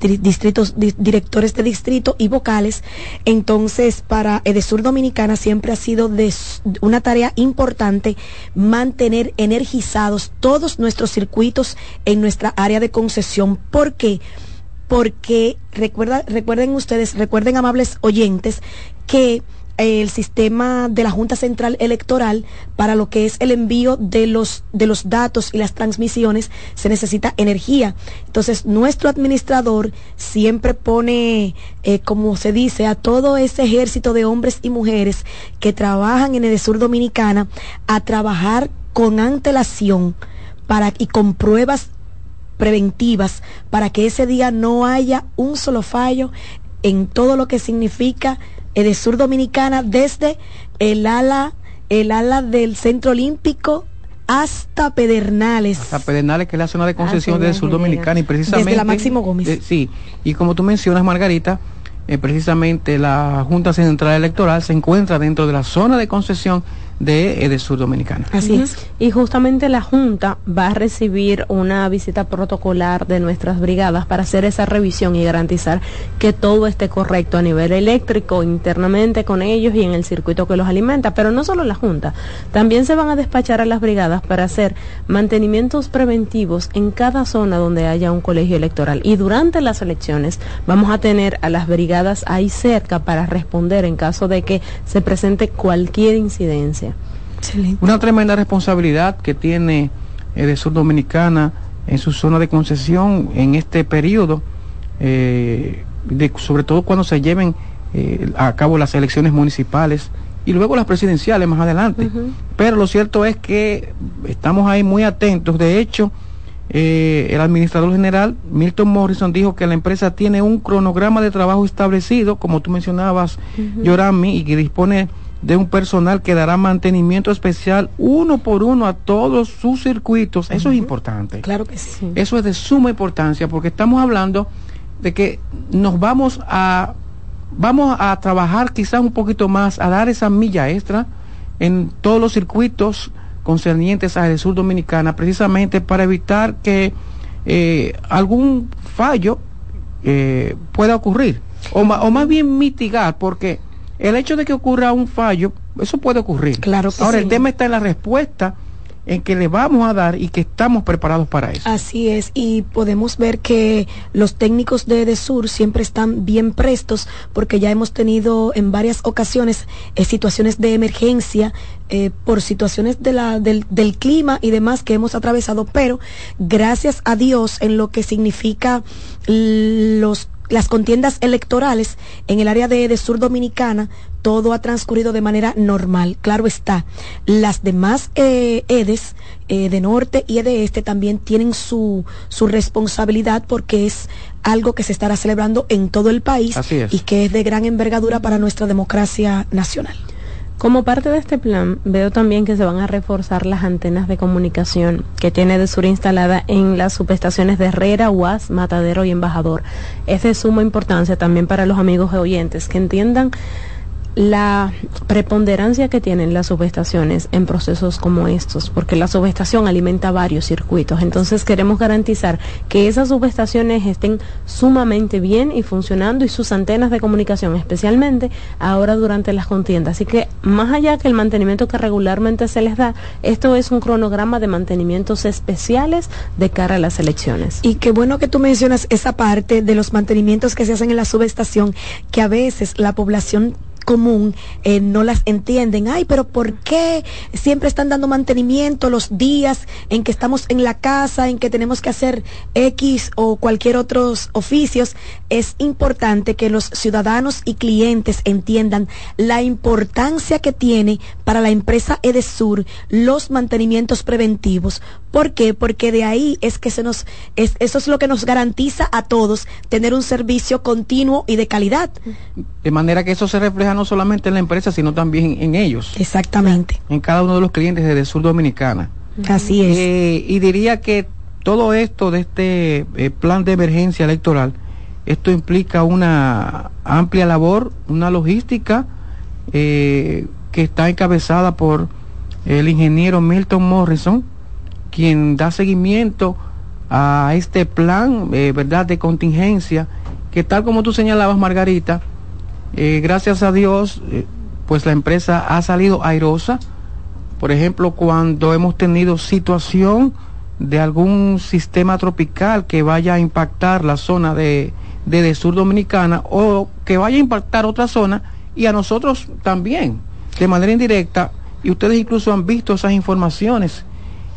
distritos, directores de distrito y vocales. Entonces, para Edesur Dominicana siempre ha sido una tarea importante mantener energizados todos nuestros circuitos en nuestra área de concesión. ¿Por qué? Porque recuerda, recuerden ustedes, recuerden amables oyentes, que el sistema de la Junta Central Electoral para lo que es el envío de los de los datos y las transmisiones se necesita energía. Entonces, nuestro administrador siempre pone, eh, como se dice, a todo ese ejército de hombres y mujeres que trabajan en el sur dominicana a trabajar con antelación para y con pruebas preventivas para que ese día no haya un solo fallo en todo lo que significa el sur dominicana desde el ala el ala del centro olímpico hasta Pedernales. Hasta Pedernales, que es la zona de concesión del sur dominicana y precisamente... Desde la Máximo Gómez. Eh, sí, y como tú mencionas, Margarita, eh, precisamente la Junta Central Electoral se encuentra dentro de la zona de concesión de Edesur Dominicana. Así es. Y justamente la Junta va a recibir una visita protocolar de nuestras brigadas para hacer esa revisión y garantizar que todo esté correcto a nivel eléctrico, internamente con ellos y en el circuito que los alimenta. Pero no solo la Junta, también se van a despachar a las brigadas para hacer mantenimientos preventivos en cada zona donde haya un colegio electoral. Y durante las elecciones vamos a tener a las brigadas ahí cerca para responder en caso de que se presente cualquier incidencia. Una tremenda responsabilidad que tiene eh, Sur Dominicana en su zona de concesión en este periodo, eh, sobre todo cuando se lleven eh, a cabo las elecciones municipales y luego las presidenciales más adelante. Pero lo cierto es que estamos ahí muy atentos. De hecho, eh, el administrador general Milton Morrison dijo que la empresa tiene un cronograma de trabajo establecido, como tú mencionabas, Yorami, y que dispone de un personal que dará mantenimiento especial uno por uno a todos sus circuitos. Eso es importante. Claro que sí. Eso es de suma importancia porque estamos hablando de que nos vamos a vamos a trabajar quizás un poquito más, a dar esa milla extra en todos los circuitos concernientes a el sur dominicana, precisamente para evitar que eh, algún fallo eh, pueda ocurrir, o, o más bien mitigar, porque el hecho de que ocurra un fallo, eso puede ocurrir. Claro Ahora, el tema está en la respuesta en que le vamos a dar y que estamos preparados para eso. Así es, y podemos ver que los técnicos de EDESUR siempre están bien prestos porque ya hemos tenido en varias ocasiones eh, situaciones de emergencia eh, por situaciones de la, del, del, clima y demás que hemos atravesado, pero gracias a Dios en lo que significa los las contiendas electorales en el área de, sur dominicana, todo ha transcurrido de manera normal. Claro está, las demás eh, EDES eh, de norte y de este también tienen su, su responsabilidad porque es algo que se estará celebrando en todo el país y que es de gran envergadura para nuestra democracia nacional. Como parte de este plan, veo también que se van a reforzar las antenas de comunicación que tiene de sur instalada en las subestaciones de Herrera, UAS, Matadero y Embajador. Es de suma importancia también para los amigos oyentes que entiendan la preponderancia que tienen las subestaciones en procesos como estos, porque la subestación alimenta varios circuitos. Entonces queremos garantizar que esas subestaciones estén sumamente bien y funcionando y sus antenas de comunicación especialmente ahora durante las contiendas. Así que más allá que el mantenimiento que regularmente se les da, esto es un cronograma de mantenimientos especiales de cara a las elecciones. Y qué bueno que tú mencionas esa parte de los mantenimientos que se hacen en la subestación, que a veces la población común eh, no las entienden. Ay, pero ¿por qué siempre están dando mantenimiento los días en que estamos en la casa, en que tenemos que hacer X o cualquier otros oficios? Es importante que los ciudadanos y clientes entiendan la importancia que tiene para la empresa Edesur los mantenimientos preventivos. ¿Por qué? Porque de ahí es que se nos, es, eso es lo que nos garantiza a todos tener un servicio continuo y de calidad. De manera que eso se refleja no solamente en la empresa, sino también en ellos. Exactamente. En cada uno de los clientes de Sur Dominicana. Así es. Eh, y diría que todo esto de este eh, plan de emergencia electoral, esto implica una amplia labor, una logística eh, que está encabezada por el ingeniero Milton Morrison, quien da seguimiento a este plan, ¿verdad?, de contingencia, que tal como tú señalabas, Margarita, eh, gracias a Dios, eh, pues la empresa ha salido airosa. Por ejemplo, cuando hemos tenido situación de algún sistema tropical que vaya a impactar la zona de, de, sur dominicana o que vaya a impactar otra zona y a nosotros también, de manera indirecta, y ustedes incluso han visto esas informaciones,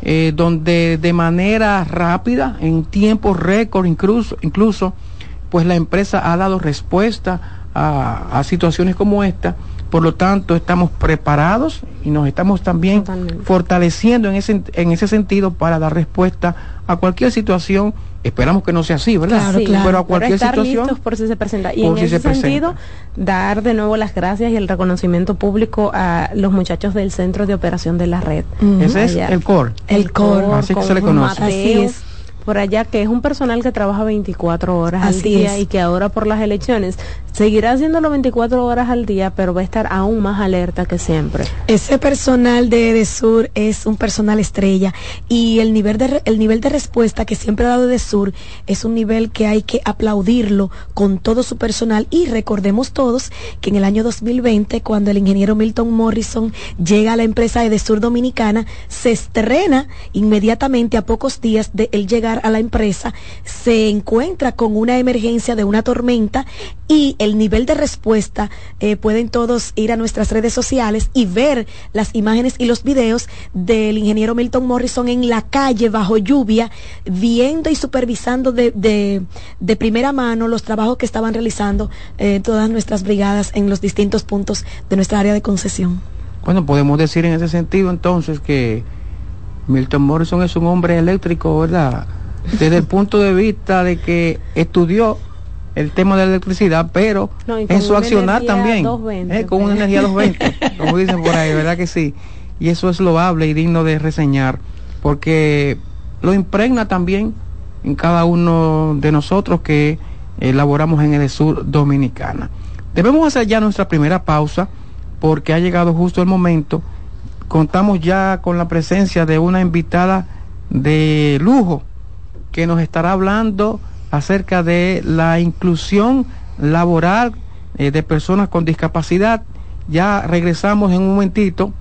eh, donde de manera rápida, en tiempo récord incluso, incluso, pues la empresa ha dado respuesta a, a situaciones como esta por lo tanto, estamos preparados y nos estamos también fortaleciendo en ese, en ese sentido para dar respuesta a cualquier situación. Esperamos que no sea así, ¿verdad? Pero a cualquier situación. Listos por si se presenta. Y en ese sentido, dar de nuevo las gracias y el reconocimiento público a los muchachos del Centro de Operación de la Red. Ese es el CORE. El, CORE. Así que se le conoce. Así es por allá, que es un personal que trabaja 24 horas al día y que ahora por las elecciones seguirá haciéndolo 24 horas al día, pero va a estar aún más alerta que siempre. Ese personal de Edesur es un personal estrella y el nivel de el nivel de respuesta que siempre ha dado Edesur es un nivel que hay que aplaudirlo con todo su personal y recordemos todos que en el año 2020 cuando el ingeniero Milton Morrison llega a la empresa Edesur Dominicana se estrena inmediatamente a pocos días de él llegar a la empresa, se encuentra con una emergencia de una tormenta y el nivel de respuesta, eh, pueden todos ir a nuestras redes sociales y ver las imágenes y los videos del ingeniero Milton Morrison en la calle bajo lluvia, viendo y supervisando de, de, primera mano los trabajos que estaban realizando eh, todas nuestras brigadas en los distintos puntos de nuestra área de concesión. Bueno, podemos decir en ese sentido entonces que Milton Morrison es un hombre eléctrico, ¿verdad? Desde el punto de vista de que estudió el tema de la electricidad, pero en su accionar también, eh, con una energía 220, como dicen por ahí, ¿verdad que sí? Y eso es loable y digno de reseñar, porque lo impregna también en cada uno de nosotros que elaboramos en el sur dominicana. Debemos hacer ya nuestra primera pausa, porque ha llegado justo el momento. Contamos ya con la presencia de una invitada de lujo que nos estará hablando acerca de la inclusión laboral eh, de personas con discapacidad. Ya regresamos en un momentito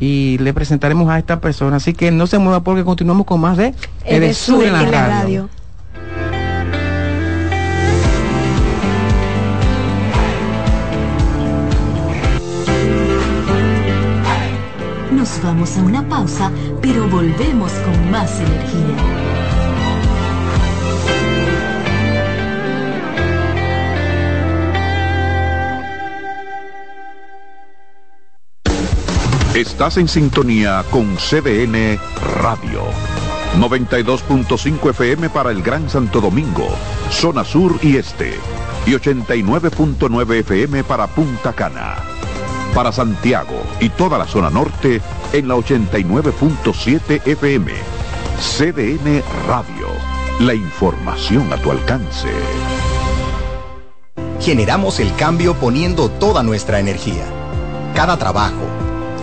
y le presentaremos a esta persona. Así que no se mueva porque continuamos con más de Edesur en la, radio. Nos vamos a una pausa, pero volvemos con más energía. Estás en sintonía con CDN Radio. 92.5 FM para el Gran Santo Domingo, zona sur y este. Y 89.9 FM para Punta Cana. Para Santiago y toda la zona norte en la 89.7 FM. CDN Radio. La información a tu alcance. Generamos el cambio poniendo toda nuestra energía. Cada trabajo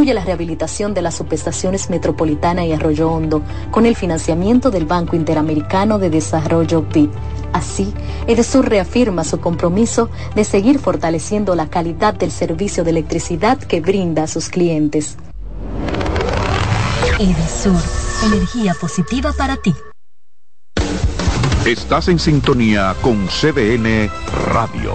incluye la rehabilitación de las subestaciones Metropolitana y Arroyo Hondo con el financiamiento del Banco Interamericano de Desarrollo BID. Así, Edesur reafirma su compromiso de seguir fortaleciendo la calidad del servicio de electricidad que brinda a sus clientes. Edesur, energía positiva para ti. Estás en sintonía con CDN Radio.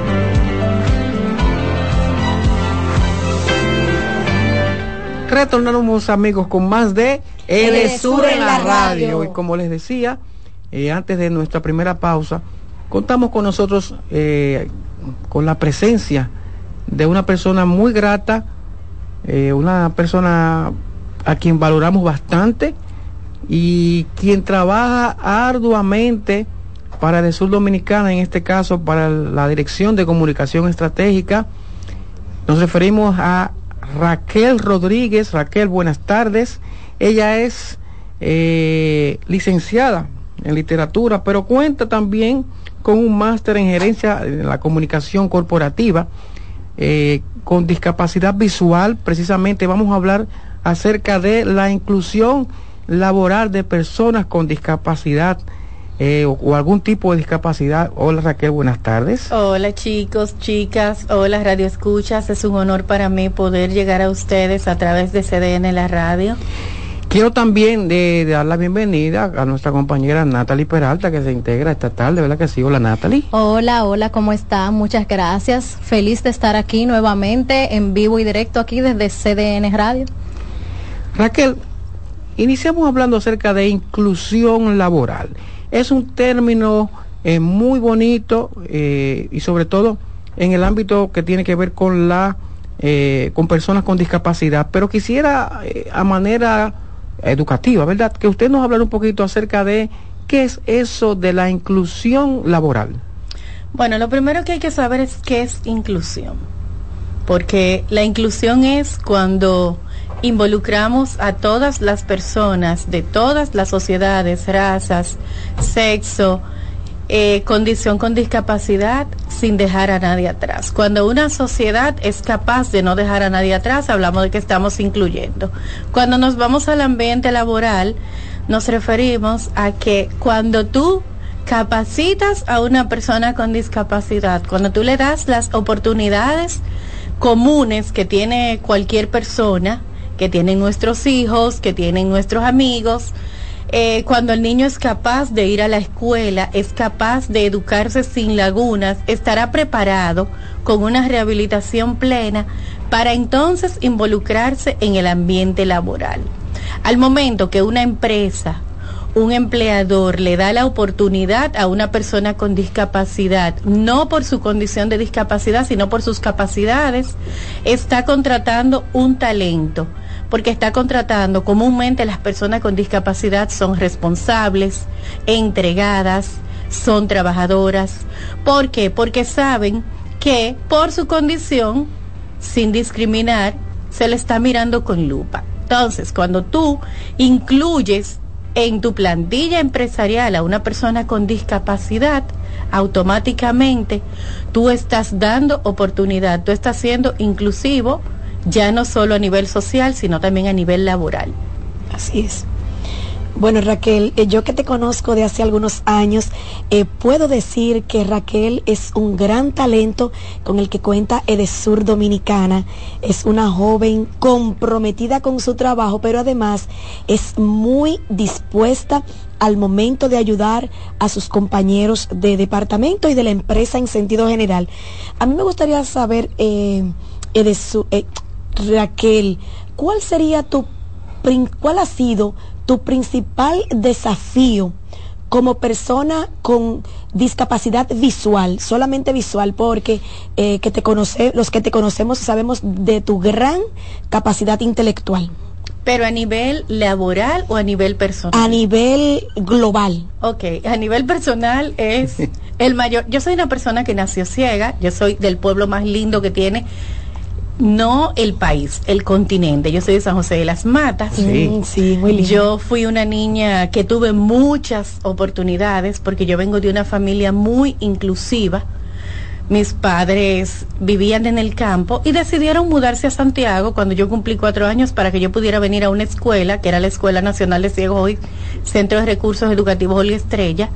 Retornamos amigos con más de Edesur en la radio. Y como les decía, eh, antes de nuestra primera pausa, contamos con nosotros eh, con la presencia de una persona muy grata, eh, una persona a quien valoramos bastante y quien trabaja arduamente para Edesur Dominicana, en este caso para la Dirección de Comunicación Estratégica. Nos referimos a Raquel Rodríguez. Raquel, buenas tardes. Ella es eh, licenciada en literatura, pero cuenta también con un máster en gerencia de la comunicación corporativa, eh, con discapacidad visual. Precisamente vamos a hablar acerca de la inclusión laboral de personas con discapacidad eh, o, algún tipo de discapacidad. Hola Raquel, buenas tardes. Hola chicos, chicas, hola Radio Escuchas. Es un honor para mí poder llegar a ustedes a través de CDN La Radio. Quiero también de, dar la bienvenida a nuestra compañera Natalie Peralta que se integra esta tarde, ¿verdad que sí? Hola Natalie. Hola, hola, ¿cómo está? Muchas gracias. Feliz de estar aquí nuevamente en vivo y directo aquí desde CDN Radio. Raquel, iniciamos hablando acerca de inclusión laboral. Es un término eh, muy bonito eh, y sobre todo en el ámbito que tiene que ver con la eh, con personas con discapacidad, pero quisiera a manera educativa, ¿verdad? Que usted nos hablara un poquito acerca de qué es eso de la inclusión laboral. Bueno, lo primero que hay que saber es qué es inclusión, porque la inclusión es cuando involucramos a todas las personas de todas las sociedades, razas, sexo, eh, condición con discapacidad sin dejar a nadie atrás. Cuando una sociedad es capaz de no dejar a nadie atrás, hablamos de que estamos incluyendo. Cuando nos vamos al ambiente laboral, nos referimos a que cuando tú capacitas a una persona con discapacidad, cuando tú le das las oportunidades comunes que tiene cualquier persona, que tienen nuestros hijos, que tienen nuestros amigos. Eh, cuando el niño es capaz de ir a la escuela, es capaz de educarse sin lagunas, estará preparado con una rehabilitación plena para entonces involucrarse en el ambiente laboral. Al momento que una empresa, un empleador le da la oportunidad a una persona con discapacidad, no por su condición de discapacidad, sino por sus capacidades, está contratando un talento porque está contratando. Comúnmente las personas con discapacidad son responsables, entregadas, son trabajadoras. ¿Por qué? Porque saben que por su condición, sin discriminar, se le está mirando con lupa. Entonces, cuando tú incluyes en tu plantilla empresarial a una persona con discapacidad, automáticamente tú estás dando oportunidad, tú estás siendo inclusivo ya no solo a nivel social, sino también a nivel laboral. Así es. Bueno, Raquel, eh, yo que te conozco de hace algunos años, eh, puedo decir que Raquel es un gran talento con el que cuenta Edesur Dominicana. Es una joven comprometida con su trabajo, pero además es muy dispuesta al momento de ayudar a sus compañeros de departamento y de la empresa en sentido general. A mí me gustaría saber, eh, eh Raquel, ¿cuál sería tu, cuál ha sido tu principal desafío como persona con discapacidad visual, solamente visual, porque eh, que te conoce, los que te conocemos sabemos de tu gran capacidad intelectual. Pero a nivel laboral o a nivel personal? A nivel global. Ok, a nivel personal es el mayor. Yo soy una persona que nació ciega, yo soy del pueblo más lindo que tiene no el país, el continente. Yo soy de San José de las Matas. Sí, sí muy lindo. Yo fui una niña que tuve muchas oportunidades porque yo vengo de una familia muy inclusiva. Mis padres vivían en el campo y decidieron mudarse a Santiago cuando yo cumplí cuatro años para que yo pudiera venir a una escuela, que era la Escuela Nacional de Ciegos hoy, Centro de Recursos Educativos Oli Estrella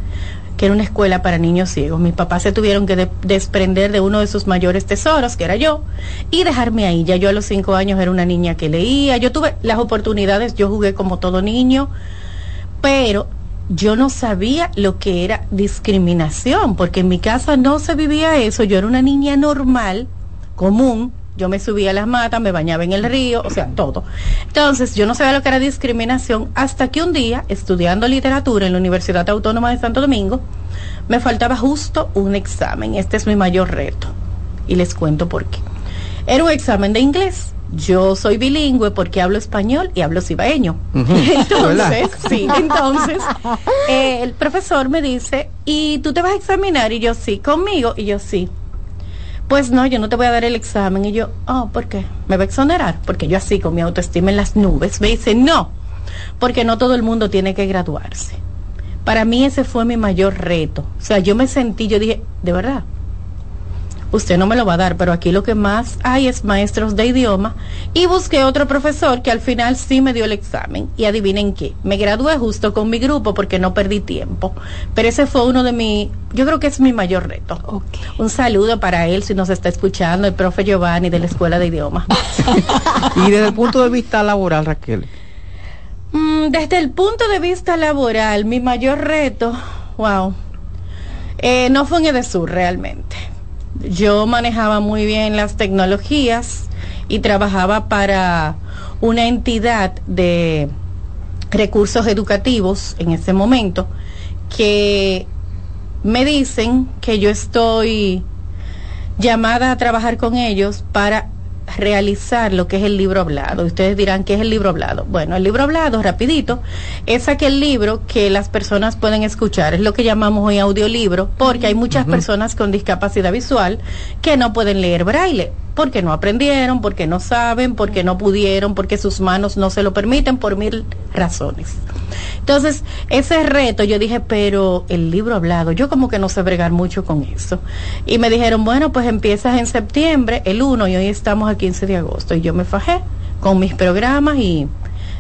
que era una escuela para niños ciegos. Mis papás se tuvieron que desprender de uno de sus mayores tesoros, que era yo, y dejarme ahí. Ya yo a los cinco años era una niña que leía, yo tuve las oportunidades, yo jugué como todo niño, pero yo no sabía lo que era discriminación, porque en mi casa no se vivía eso, yo era una niña normal, común, yo me subía a las matas, me bañaba en el río, o sea, todo. Entonces, yo no sabía lo que era discriminación hasta que un día, estudiando literatura en la Universidad Autónoma de Santo Domingo, me faltaba justo un examen. Este es mi mayor reto. Y les cuento por qué. Era un examen de inglés. Yo soy bilingüe porque hablo español y hablo cibaeño. Entonces, sí, entonces eh, el profesor me dice, ¿y tú te vas a examinar? Y yo sí, conmigo. Y yo sí pues no, yo no te voy a dar el examen. Y yo, oh, ¿por qué? ¿Me va a exonerar? Porque yo así, con mi autoestima en las nubes, me dice, no, porque no todo el mundo tiene que graduarse. Para mí ese fue mi mayor reto. O sea, yo me sentí, yo dije, de verdad, usted no me lo va a dar, pero aquí lo que más hay es maestros de idioma y busqué otro profesor que al final sí me dio el examen y adivinen qué, me gradué justo con mi grupo porque no perdí tiempo, pero ese fue uno de mis, yo creo que es mi mayor reto. Un saludo para él si nos está escuchando, el profe Giovanni de la Escuela de Idioma. y desde el punto de vista laboral, Raquel. Mm, desde el punto de vista laboral, mi mayor reto, wow, eh, no fue en Edesur realmente yo manejaba muy bien las tecnologías y trabajaba para una entidad de recursos educativos en ese momento que me dicen que yo estoy llamada a trabajar con ellos para realizar lo que es el libro hablado. Ustedes dirán, ¿qué es el libro hablado? Bueno, el libro hablado, rapidito, es aquel libro que las personas pueden escuchar. Es lo que llamamos hoy audiolibro, porque hay muchas personas con discapacidad visual que no pueden leer braille porque no aprendieron, porque no saben, porque no pudieron, porque sus manos no se lo permiten por mil razones. Entonces, ese reto yo dije, pero el libro hablado, yo como que no sé bregar mucho con eso. Y me dijeron, bueno, pues empiezas en septiembre, el 1, y hoy estamos a 15 de agosto. Y yo me fajé con mis programas y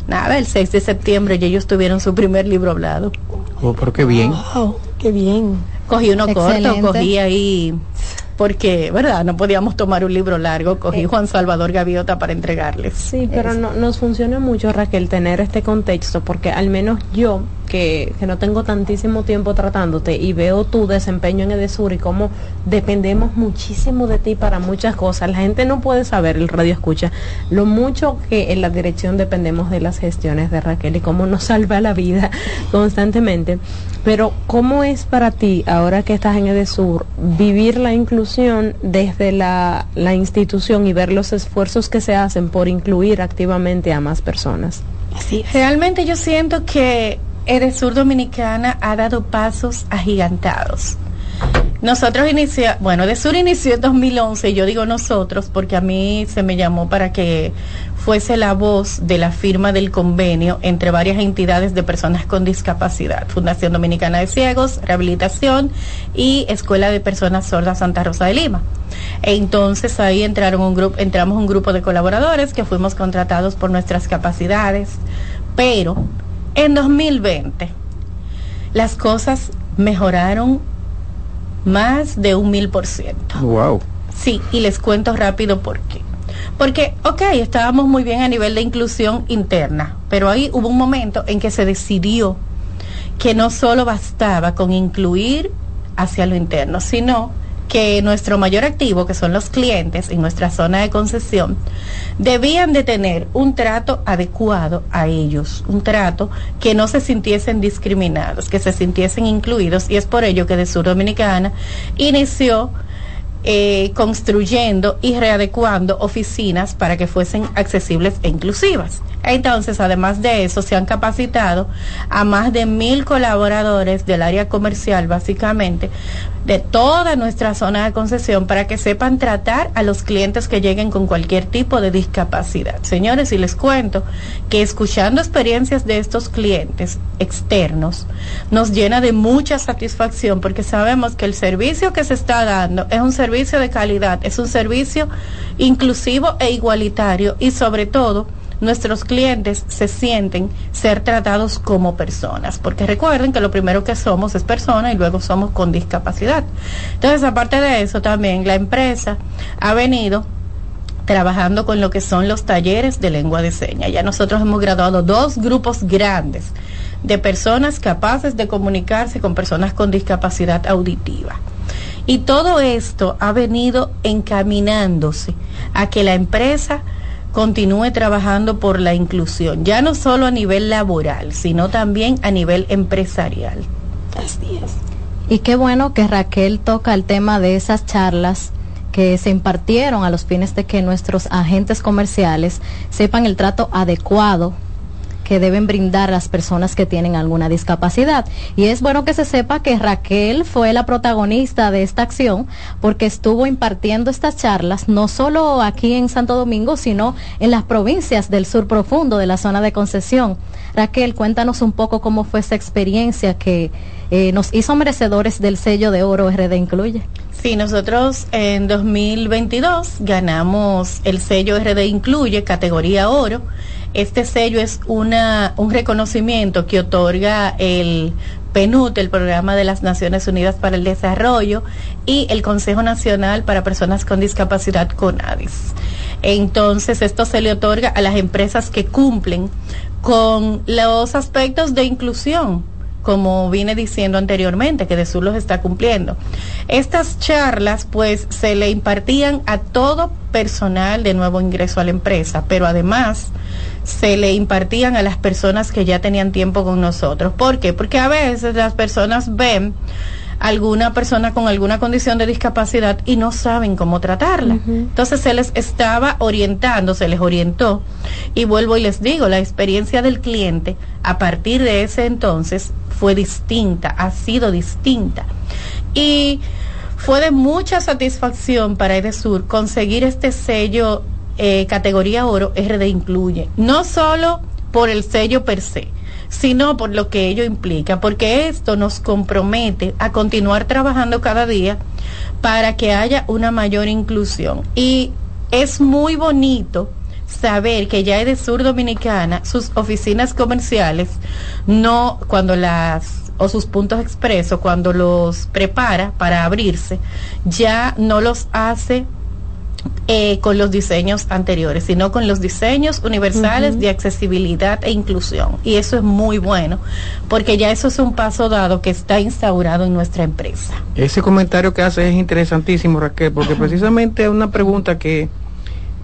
nada, el 6 de septiembre ya ellos tuvieron su primer libro hablado. Oh, pero qué bien. qué bien. Cogí uno corto, cogí ahí porque, ¿verdad? No podíamos tomar un libro largo, cogí eh. Juan Salvador Gaviota para entregarles. Sí, pero no, nos funciona mucho, Raquel, tener este contexto, porque al menos yo, que, que no tengo tantísimo tiempo tratándote y veo tu desempeño en Edesur y cómo dependemos muchísimo de ti para muchas cosas, la gente no puede saber, el radio escucha, lo mucho que en la dirección dependemos de las gestiones de Raquel y cómo nos salva la vida constantemente. Pero, ¿cómo es para ti, ahora que estás en Edesur, vivir la inclusión? desde la, institución y ver los esfuerzos que se hacen por incluir activamente a más personas. Realmente yo siento que Edesur Dominicana ha dado pasos agigantados. Nosotros iniciamos, bueno, Edesur inició en 2011, y yo digo nosotros porque a mí se me llamó para que fuese la voz de la firma del convenio entre varias entidades de personas con discapacidad, Fundación Dominicana de Ciegos, Rehabilitación y Escuela de Personas Sordas Santa Rosa de Lima. E entonces ahí entraron un grupo, entramos un grupo de colaboradores que fuimos contratados por nuestras capacidades, pero En 2020, las cosas mejoraron más de un mil por ciento. Wow. Sí, y les cuento rápido por qué. Porque, ok, estábamos muy bien a nivel de inclusión interna, pero ahí hubo un momento en que se decidió que no solo bastaba con incluir hacia lo interno, sino que nuestro mayor activo, que son los clientes en nuestra zona de concesión, debían de tener un trato adecuado a ellos, un trato que no se sintiesen discriminados, que se sintiesen incluidos, y es por ello que de Sur Dominicana inició eh, construyendo y readecuando oficinas para que fuesen accesibles e inclusivas. Entonces, además de eso, se han capacitado a más de mil colaboradores del área comercial, básicamente, de toda nuestra zona de concesión para que sepan tratar a los clientes que lleguen con cualquier tipo de discapacidad. Señores, y les cuento que escuchando experiencias de estos clientes externos nos llena de mucha satisfacción porque sabemos que el servicio que se está dando es un servicio de calidad, es un servicio inclusivo e igualitario y sobre todo nuestros clientes se sienten ser tratados como personas, porque recuerden que lo primero que somos es persona y luego somos con discapacidad. Entonces, aparte de eso, también la empresa ha venido trabajando con lo que son los talleres de lengua de señas. Ya nosotros hemos graduado dos grupos grandes de personas capaces de comunicarse con personas con discapacidad auditiva. Y todo esto ha venido encaminándose a que la empresa continúe trabajando por la inclusión, ya no solo a nivel laboral, sino también a nivel empresarial. Así es. Y qué bueno que Raquel toca el tema de esas charlas que se impartieron a los fines de que nuestros agentes comerciales sepan el trato adecuado que deben brindar las personas que tienen alguna discapacidad. Y es bueno que se sepa que Raquel fue la protagonista de esta acción porque estuvo impartiendo estas charlas no solo aquí en Santo Domingo, sino en las provincias del sur profundo de la zona de concesión. Raquel, cuéntanos un poco cómo fue esa experiencia que eh, nos hizo merecedores del sello de oro RD Incluye. Sí, nosotros en 2022 ganamos el sello RD Incluye, categoría oro este sello es una, un reconocimiento que otorga el PNUD, el Programa de las Naciones Unidas para el Desarrollo, y el Consejo Nacional para Personas con Discapacidad CONADIS. Entonces, esto se le otorga a las empresas que cumplen con los aspectos de inclusión como vine diciendo anteriormente, que de sur los está cumpliendo. Estas charlas, pues, se le impartían a todo personal de nuevo ingreso a la empresa, pero además se le impartían a las personas que ya tenían tiempo con nosotros. ¿Por qué? Porque a veces las personas ven alguna persona con alguna condición de discapacidad y no saben cómo tratarla. Entonces se les estaba orientando, se les orientó y vuelvo y les digo, la experiencia del cliente a partir de ese entonces fue distinta, ha sido distinta. Y fue de mucha satisfacción para Edesur conseguir este sello eh, categoría oro RD incluye, no solo por el sello per se, sino por lo que ello implica, porque esto nos compromete a continuar trabajando cada día para que haya una mayor inclusión. Y es muy bonito saber que ya de Sur Dominicana, sus oficinas comerciales, no cuando las o sus puntos expresos, cuando los prepara para abrirse, ya no los hace eh, con los diseños anteriores, sino con los diseños universales de accesibilidad e inclusión. Y eso es muy bueno, porque ya eso es un paso dado que está instaurado en nuestra empresa. Ese comentario que hace es interesantísimo, Raquel, porque precisamente una pregunta que,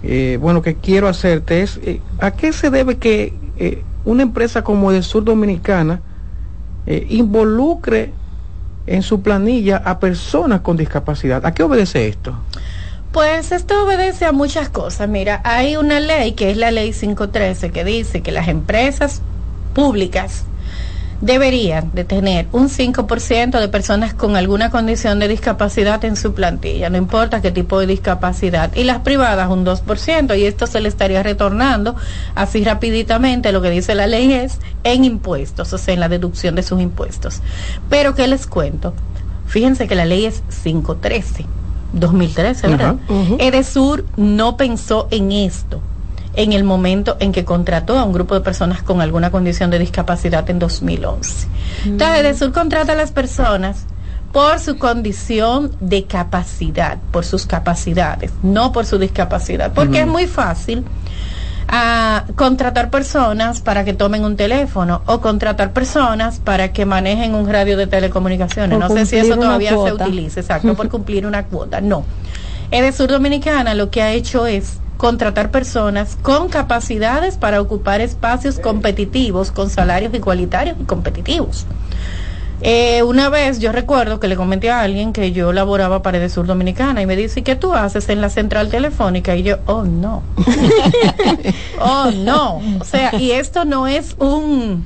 eh, bueno, que quiero hacerte es, eh, ¿a qué se debe que una empresa como de Sur Dominicana involucre en su planilla a personas con discapacidad? ¿A qué obedece esto? Pues esto obedece a muchas cosas. Mira, hay una ley que es la ley 513 que dice que las empresas públicas deberían de tener un 5% de personas con alguna condición de discapacidad en su plantilla, no importa qué tipo de discapacidad, y las privadas un 2%, y esto se le estaría retornando así rapiditamente, lo que dice la ley es en impuestos, o sea, en la deducción de sus impuestos. Pero, ¿qué les cuento? Fíjense que la ley es 513 2013, ¿verdad? Edesur no pensó en esto. en el momento en que contrató a un grupo de personas con alguna condición de discapacidad en 2011. Entonces, Edesur contrata a las personas por su condición de capacidad, por sus capacidades, no por su discapacidad, porque es muy fácil a contratar personas para que tomen un teléfono o contratar personas para que manejen un radio de telecomunicaciones. no sé si eso todavía se utiliza, exacto, por cumplir una cuota. No. Edesur Dominicana lo que ha hecho es contratar personas con capacidades para ocupar espacios competitivos con salarios igualitarios y competitivos. Eh, una vez yo recuerdo que le comenté a alguien que yo laboraba para Sur Dominicana y me dice, ¿qué tú haces en la central telefónica? Y yo, oh no. oh no. O sea, y esto no es un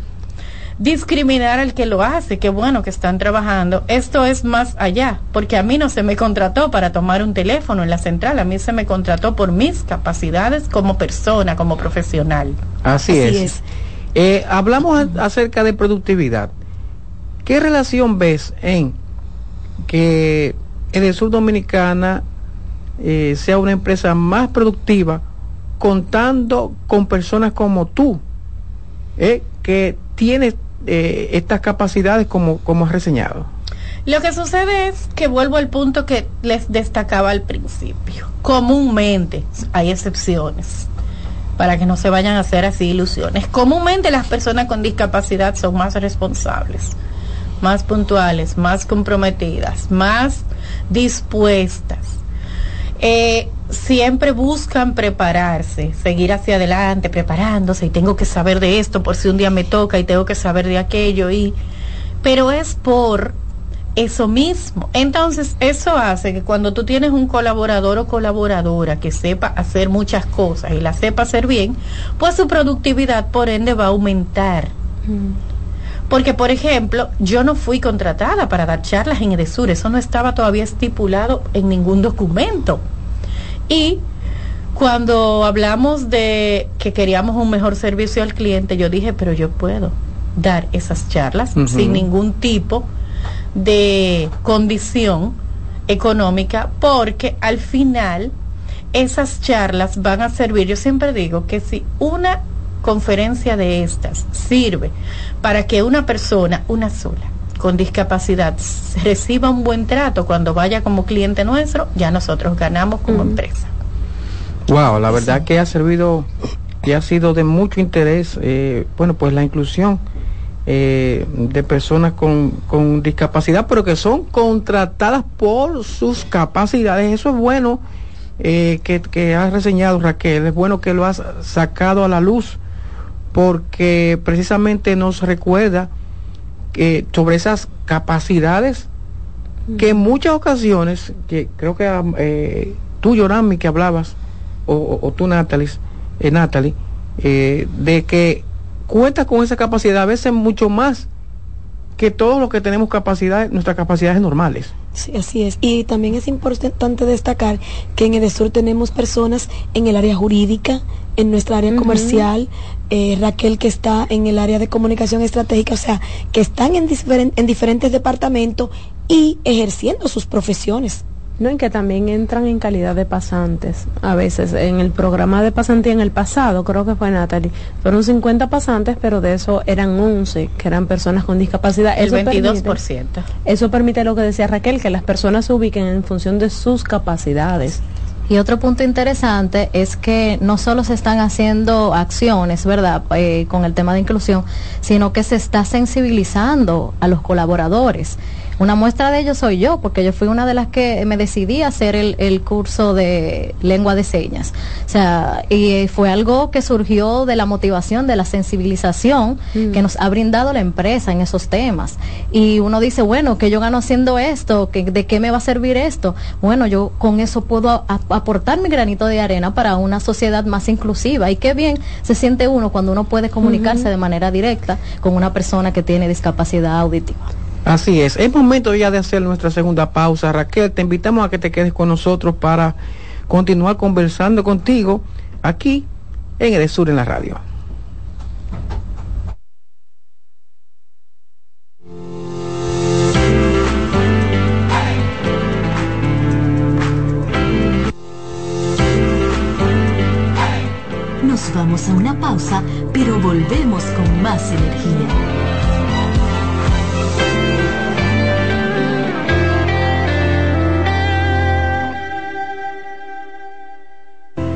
discriminar al que lo hace, qué bueno que están trabajando. Esto es más allá, porque a mí no se me contrató para tomar un teléfono en la central, a mí se me contrató por mis capacidades como persona, como profesional. Así, es. Eh, hablamos acerca de productividad. ¿Qué relación ves en que el Sur Dominicana eh, sea una empresa más productiva contando con personas como tú, eh, que tienes eh, estas capacidades como, como has reseñado? Lo que sucede es que vuelvo al punto que les destacaba al principio. Comúnmente, hay excepciones, para que no se vayan a hacer así ilusiones. Comúnmente las personas con discapacidad son más responsables más puntuales, más comprometidas, más dispuestas. Eh, siempre buscan prepararse, seguir hacia adelante, preparándose y tengo que saber de esto por si un día me toca y tengo que saber de aquello y pero es por eso mismo. Entonces, eso hace que cuando tú tienes un colaborador o colaboradora que sepa hacer muchas cosas y la sepa hacer bien, pues su productividad por ende va a aumentar. Mm. Porque, por ejemplo, yo no fui contratada para dar charlas en Edesur, eso no estaba todavía estipulado en ningún documento. Y cuando hablamos de que queríamos un mejor servicio al cliente, yo dije, pero yo puedo dar esas charlas sin ningún tipo de condición económica, porque al final esas charlas van a servir, yo siempre digo que si una conferencia de estas sirve para que una persona, una sola, con discapacidad reciba un buen trato cuando vaya como cliente nuestro, ya nosotros ganamos como empresa. Wow, la verdad que ha servido y ha sido de mucho interés, eh, bueno, pues la inclusión eh, de personas con, con, discapacidad, pero que son contratadas por sus capacidades. Eso es bueno eh, que, que has reseñado, Raquel, es bueno que lo has sacado a la luz porque precisamente nos recuerda que sobre esas capacidades que en muchas ocasiones, que creo que eh, tú, Yorami, que hablabas, o, tú, Natalie, eh, Natalie eh, de que cuentas con esa capacidad a veces mucho más que todos los que tenemos capacidades, nuestras capacidades normales. Sí, así es. Y también es importante destacar que en Edesur tenemos personas en el área jurídica, en nuestra área comercial, eh, Raquel que está en el área de comunicación estratégica, o sea, que están en, en diferentes departamentos y ejerciendo sus profesiones. No, en que también entran en calidad de pasantes. A veces en el programa de pasantía en el pasado, creo que fue Natalie, fueron 50 pasantes, pero de eso eran 11 que eran personas con discapacidad. El 22%. eso permite lo que decía Raquel, que las personas se ubiquen en función de sus capacidades. Y otro punto interesante es que no solo se están haciendo acciones, ¿verdad?, eh, con el tema de inclusión, sino que se está sensibilizando a los colaboradores. Una muestra de ello soy yo, porque yo fui una de las que me decidí a hacer el, el curso de lengua de señas. O sea, y fue algo que surgió de la motivación, de la sensibilización mm. que nos ha brindado la empresa en esos temas. Y uno dice, bueno, que yo gano haciendo esto? que ¿De qué me va a servir esto? Bueno, yo con eso puedo aportar mi granito de arena para una sociedad más inclusiva. Y qué bien se siente uno cuando uno puede comunicarse de manera directa con una persona que tiene discapacidad auditiva. Así es. Es momento ya de hacer nuestra segunda pausa. Raquel, te invitamos a que te quedes con nosotros para continuar conversando contigo aquí en el Sur en la radio. Nos vamos a una pausa, pero volvemos con más energía.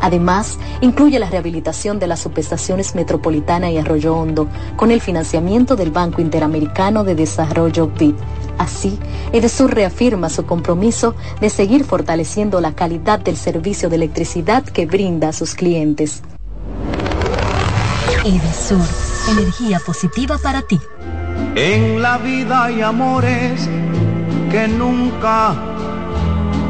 Además, incluye la rehabilitación de las subestaciones Metropolitana y Arroyo Hondo con el financiamiento del Banco Interamericano de Desarrollo BID. Así, Edesur reafirma su compromiso de seguir fortaleciendo la calidad del servicio de electricidad que brinda a sus clientes. Edesur, energía positiva para ti. En la vida hay amores que nunca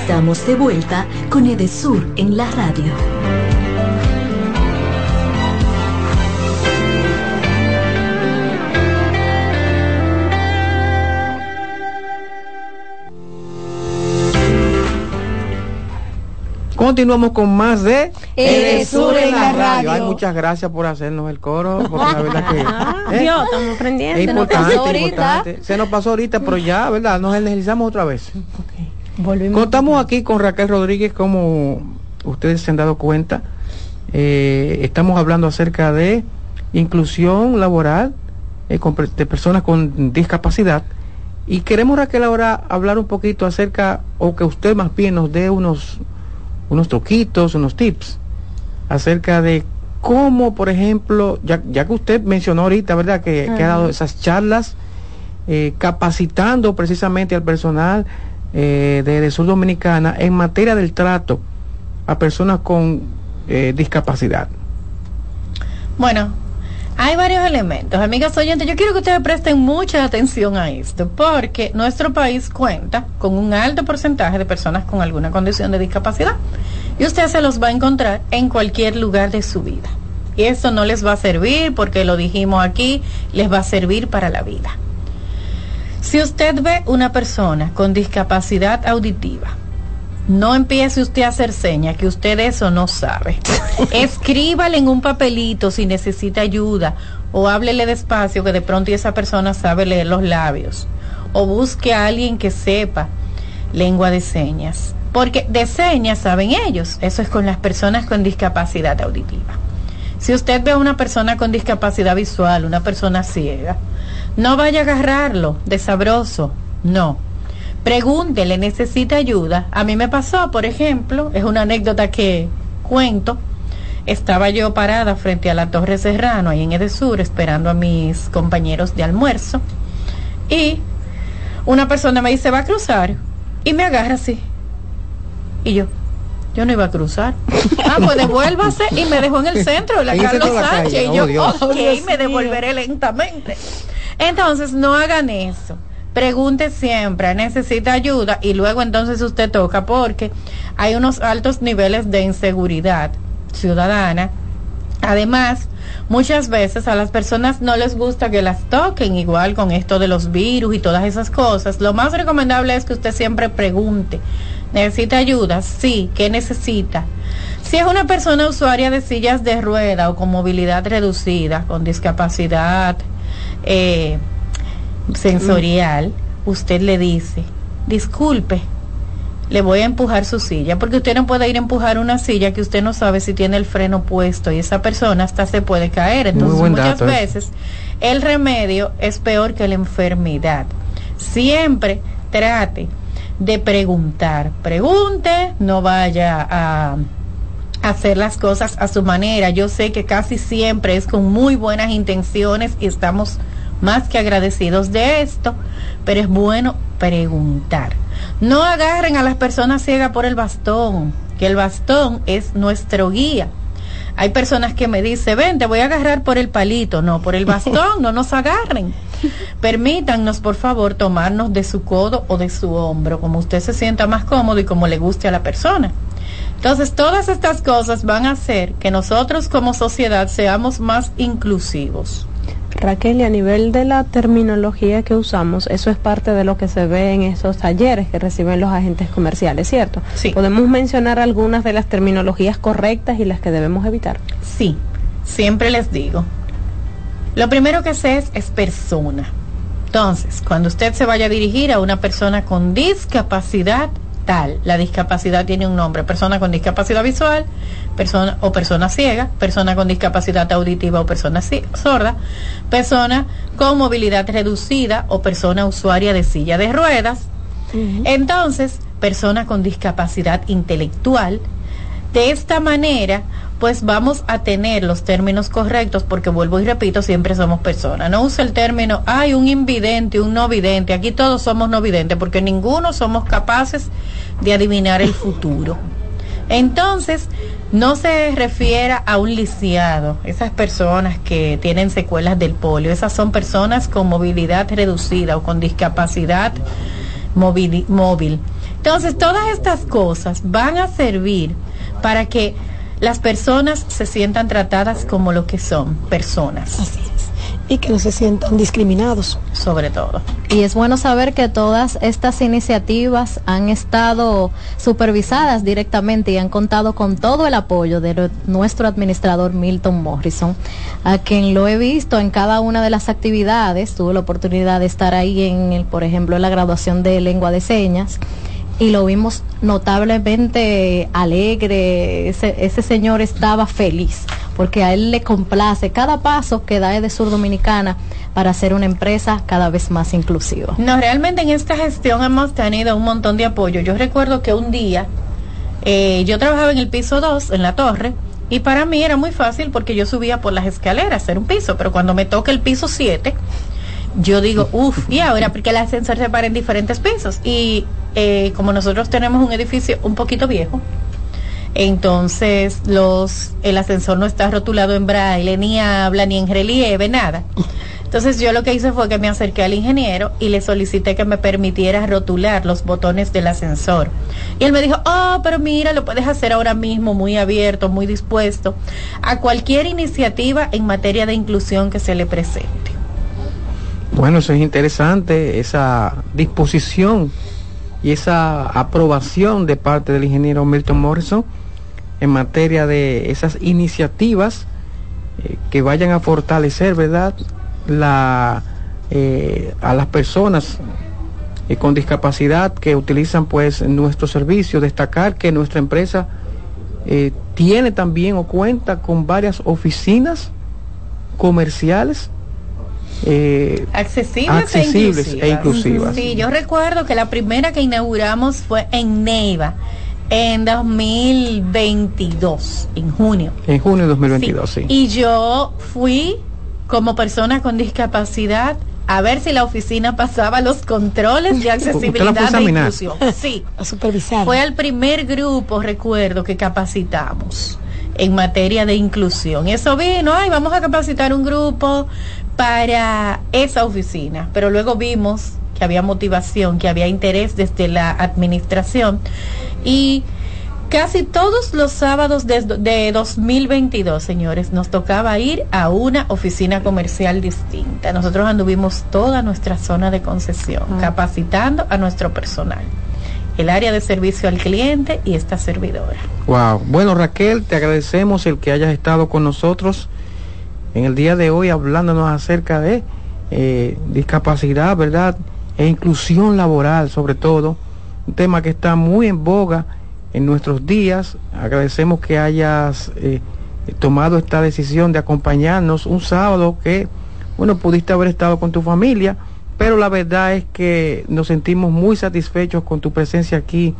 Estamos de vuelta con Edesur en la radio. Continuamos con más de Edesur en la radio. Ay, muchas gracias por hacernos el coro, porque la verdad que ¿eh? Dios, estamos aprendiendo. Es importante, importante. Se nos pasó ahorita, pero ya, ¿verdad? Nos energizamos otra vez. Contamos aquí con Raquel Rodríguez, como ustedes se han dado cuenta, eh, estamos hablando acerca de inclusión laboral eh, de personas con discapacidad. Y queremos Raquel ahora hablar un poquito acerca, o que usted más bien nos dé unos, unos truquitos, unos tips acerca de cómo, por ejemplo, ya, ya que usted mencionó ahorita, ¿verdad? Que, ha dado esas charlas eh, capacitando precisamente al personal eh, de, Sur Dominicana en materia del trato a personas con eh, discapacidad? Bueno, hay varios elementos. Amigas oyentes, yo quiero que ustedes presten mucha atención a esto, porque nuestro país cuenta con un alto porcentaje de personas con alguna condición de discapacidad. Y usted se los va a encontrar en cualquier lugar de su vida. Y eso no les va a servir, porque lo dijimos aquí, les va a servir para la vida. Si usted ve una persona con discapacidad auditiva, no empiece usted a hacer señas que usted eso no sabe. Escríbale en un papelito si necesita ayuda o háblele despacio que de pronto esa persona sabe leer los labios. O busque a alguien que sepa lengua de señas. Porque de señas saben ellos. Eso es con las personas con discapacidad auditiva. Si usted ve a una persona con discapacidad visual, una persona ciega, no vaya a agarrarlo de sabroso, no. Pregúntele, necesita ayuda. A mí me pasó, por ejemplo, es una anécdota que cuento. Estaba yo parada frente a la Torre Serrano, ahí en Edesur, esperando a mis compañeros de almuerzo. Y una persona me dice, va a cruzar. Y me agarra así. Y yo, yo no iba a cruzar. Ah, pues devuélvase y me dejó en el centro de la Carlos Sánchez. y yo, oh, ok, me devolveré lentamente. Entonces, no hagan eso. Pregunte siempre, necesita ayuda y luego entonces usted toca porque hay unos altos niveles de inseguridad ciudadana. Además, muchas veces a las personas no les gusta que las toquen, igual con esto de los virus y todas esas cosas. Lo más recomendable es que usted siempre pregunte ¿Necesita ayuda? Sí. ¿Qué necesita? Si es una persona usuaria de sillas de rueda o con movilidad reducida, con discapacidad eh, sensorial, usted le dice, disculpe, le voy a empujar su silla, porque usted no puede ir a empujar una silla que usted no sabe si tiene el freno puesto y esa persona hasta se puede caer. Entonces muchas ¿eh? veces el remedio es peor que la enfermedad. Siempre trate de preguntar. Pregunte, no vaya a hacer las cosas a su manera. Yo sé que casi siempre es con muy buenas intenciones y estamos más que agradecidos de esto, pero es bueno preguntar. No agarren a las personas ciegas por el bastón, que el bastón es nuestro guía. Hay personas que me dicen, ven, te voy a agarrar por el palito, no, por el bastón, no nos agarren. Permítannos, por favor, tomarnos de su codo o de su hombro, como usted se sienta más cómodo y como le guste a la persona. Entonces, todas estas cosas van a hacer que nosotros como sociedad seamos más inclusivos. Raquel, y a nivel de la terminología que usamos, eso es parte de lo que se ve en esos talleres que reciben los agentes comerciales, ¿cierto? Sí. ¿Podemos mencionar algunas de las terminologías correctas y las que debemos evitar? Sí, siempre les digo, lo primero que sé es, es persona. Entonces, cuando usted se vaya a dirigir a una persona con discapacidad tal, la discapacidad tiene un nombre, persona con discapacidad visual, persona o persona ciega, persona con discapacidad auditiva o persona sorda, persona con movilidad reducida o persona usuaria de silla de ruedas. Entonces, persona con discapacidad intelectual. De esta manera, pues vamos a tener los términos correctos, porque vuelvo y repito, siempre somos personas. No use el término, hay un invidente, un no vidente. Aquí todos somos no videntes, porque ninguno somos capaces de adivinar el futuro. Entonces, no se refiera a un lisiado, esas personas que tienen secuelas del polio, esas son personas con movilidad reducida o con discapacidad móvil. Entonces, todas estas cosas van a servir para que las personas se sientan tratadas como lo que son, personas. Así es. Y que no se sientan discriminados. Sobre todo. Y es bueno saber que todas estas iniciativas han estado supervisadas directamente y han contado con todo el apoyo de nuestro administrador Milton Morrison, a quien lo he visto en cada una de las actividades. Tuve la oportunidad de estar ahí en, el, por ejemplo, en la graduación de lengua de señas y lo vimos notablemente alegre, ese, señor estaba feliz, porque a él le complace cada paso que da de Sur Dominicana para hacer una empresa cada vez más inclusiva. No, realmente en esta gestión hemos tenido un montón de apoyo. Yo recuerdo que un día eh, yo trabajaba en el piso 2, en la torre, y para mí era muy fácil porque yo subía por las escaleras, era un piso, pero cuando me toca el piso 7, yo digo, uff, y ahora porque el ascensor se para en diferentes pisos. Y eh, como nosotros tenemos un edificio un poquito viejo, entonces los el ascensor no está rotulado en braille, ni habla, ni en relieve, nada. Entonces yo lo que hice fue que me acerqué al ingeniero y le solicité que me permitiera rotular los botones del ascensor. Y él me dijo, oh, pero mira, lo puedes hacer ahora mismo, muy abierto, muy dispuesto a cualquier iniciativa en materia de inclusión que se le presente. Bueno, eso es interesante, esa disposición y esa aprobación de parte del ingeniero Milton Morrison en materia de esas iniciativas eh, que vayan a fortalecer, ¿verdad?, la, eh, a las personas eh, con discapacidad que utilizan pues nuestro servicio. Destacar que nuestra empresa tiene también o cuenta con varias oficinas comerciales eh, accesibles, e, inclusivas. Sí, yo recuerdo que la primera que inauguramos fue en Neiva en 2022, en junio. En junio de 2022, sí. Y yo fui como persona con discapacidad a ver si la oficina pasaba los controles de accesibilidad e inclusión. Sí, a supervisar. Fue el primer grupo, recuerdo, que capacitamos en materia de inclusión. Eso vino, ay, vamos a capacitar un grupo para esa oficina, pero luego vimos que había motivación, que había interés desde la administración y Casi todos los sábados de, de, 2022, señores, nos tocaba ir a una oficina comercial distinta. Nosotros anduvimos toda nuestra zona de concesión, ah. capacitando a nuestro personal, el área de servicio al cliente y esta servidora. Wow. Bueno, Raquel, te agradecemos el que hayas estado con nosotros en el día de hoy hablándonos acerca de eh, discapacidad, ¿verdad? E inclusión laboral, sobre todo, un tema que está muy en boga en nuestros días. Agradecemos que hayas eh, tomado esta decisión de acompañarnos un sábado que, bueno, pudiste haber estado con tu familia, pero la verdad es que nos sentimos muy satisfechos con tu presencia aquí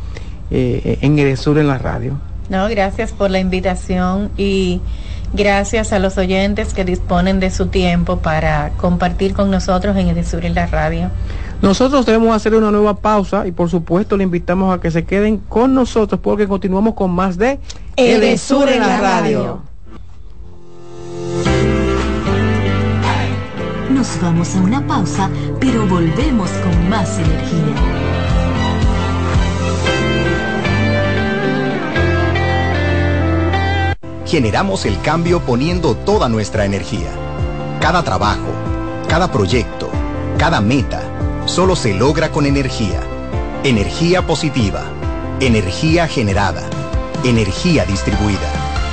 eh, en Edesur en la radio. No, gracias por la invitación y gracias a los oyentes que disponen de su tiempo para compartir con nosotros en Edesur en la radio. Nosotros debemos hacer una nueva pausa y por supuesto le invitamos a que se queden con nosotros porque continuamos con más de Edesur en la radio. Nos vamos a una pausa, pero volvemos con más energía. Generamos el cambio poniendo toda nuestra energía. Cada trabajo, cada proyecto, cada meta solo se logra con energía. Energía positiva, energía generada, energía distribuida.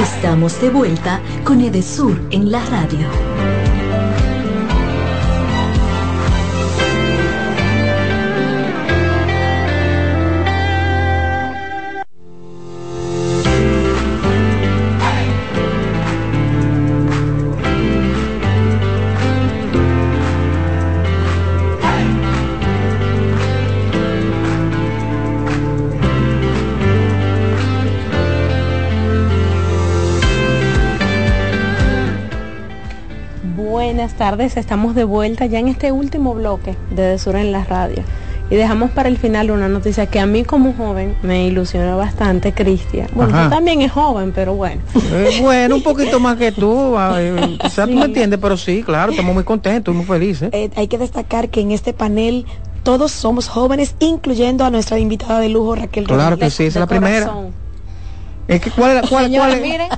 Estamos de vuelta con Edesur en la radio. Tardes, estamos de vuelta ya en este último bloque de Desura en la radio. Y dejamos para el final una noticia que a mí como joven me ilusionó bastante, Cristian. Bueno, tú también es joven, pero bueno. Eh, bueno, un poquito más que tú. o sea, tú me entiendes, pero sí, claro, estamos muy contentos, muy felices. Eh, hay que destacar que en este panel todos somos jóvenes, incluyendo a nuestra invitada de lujo, Raquel Claro que sí, es la primera. Es que, ¿cuál, cuál, cuál, miren,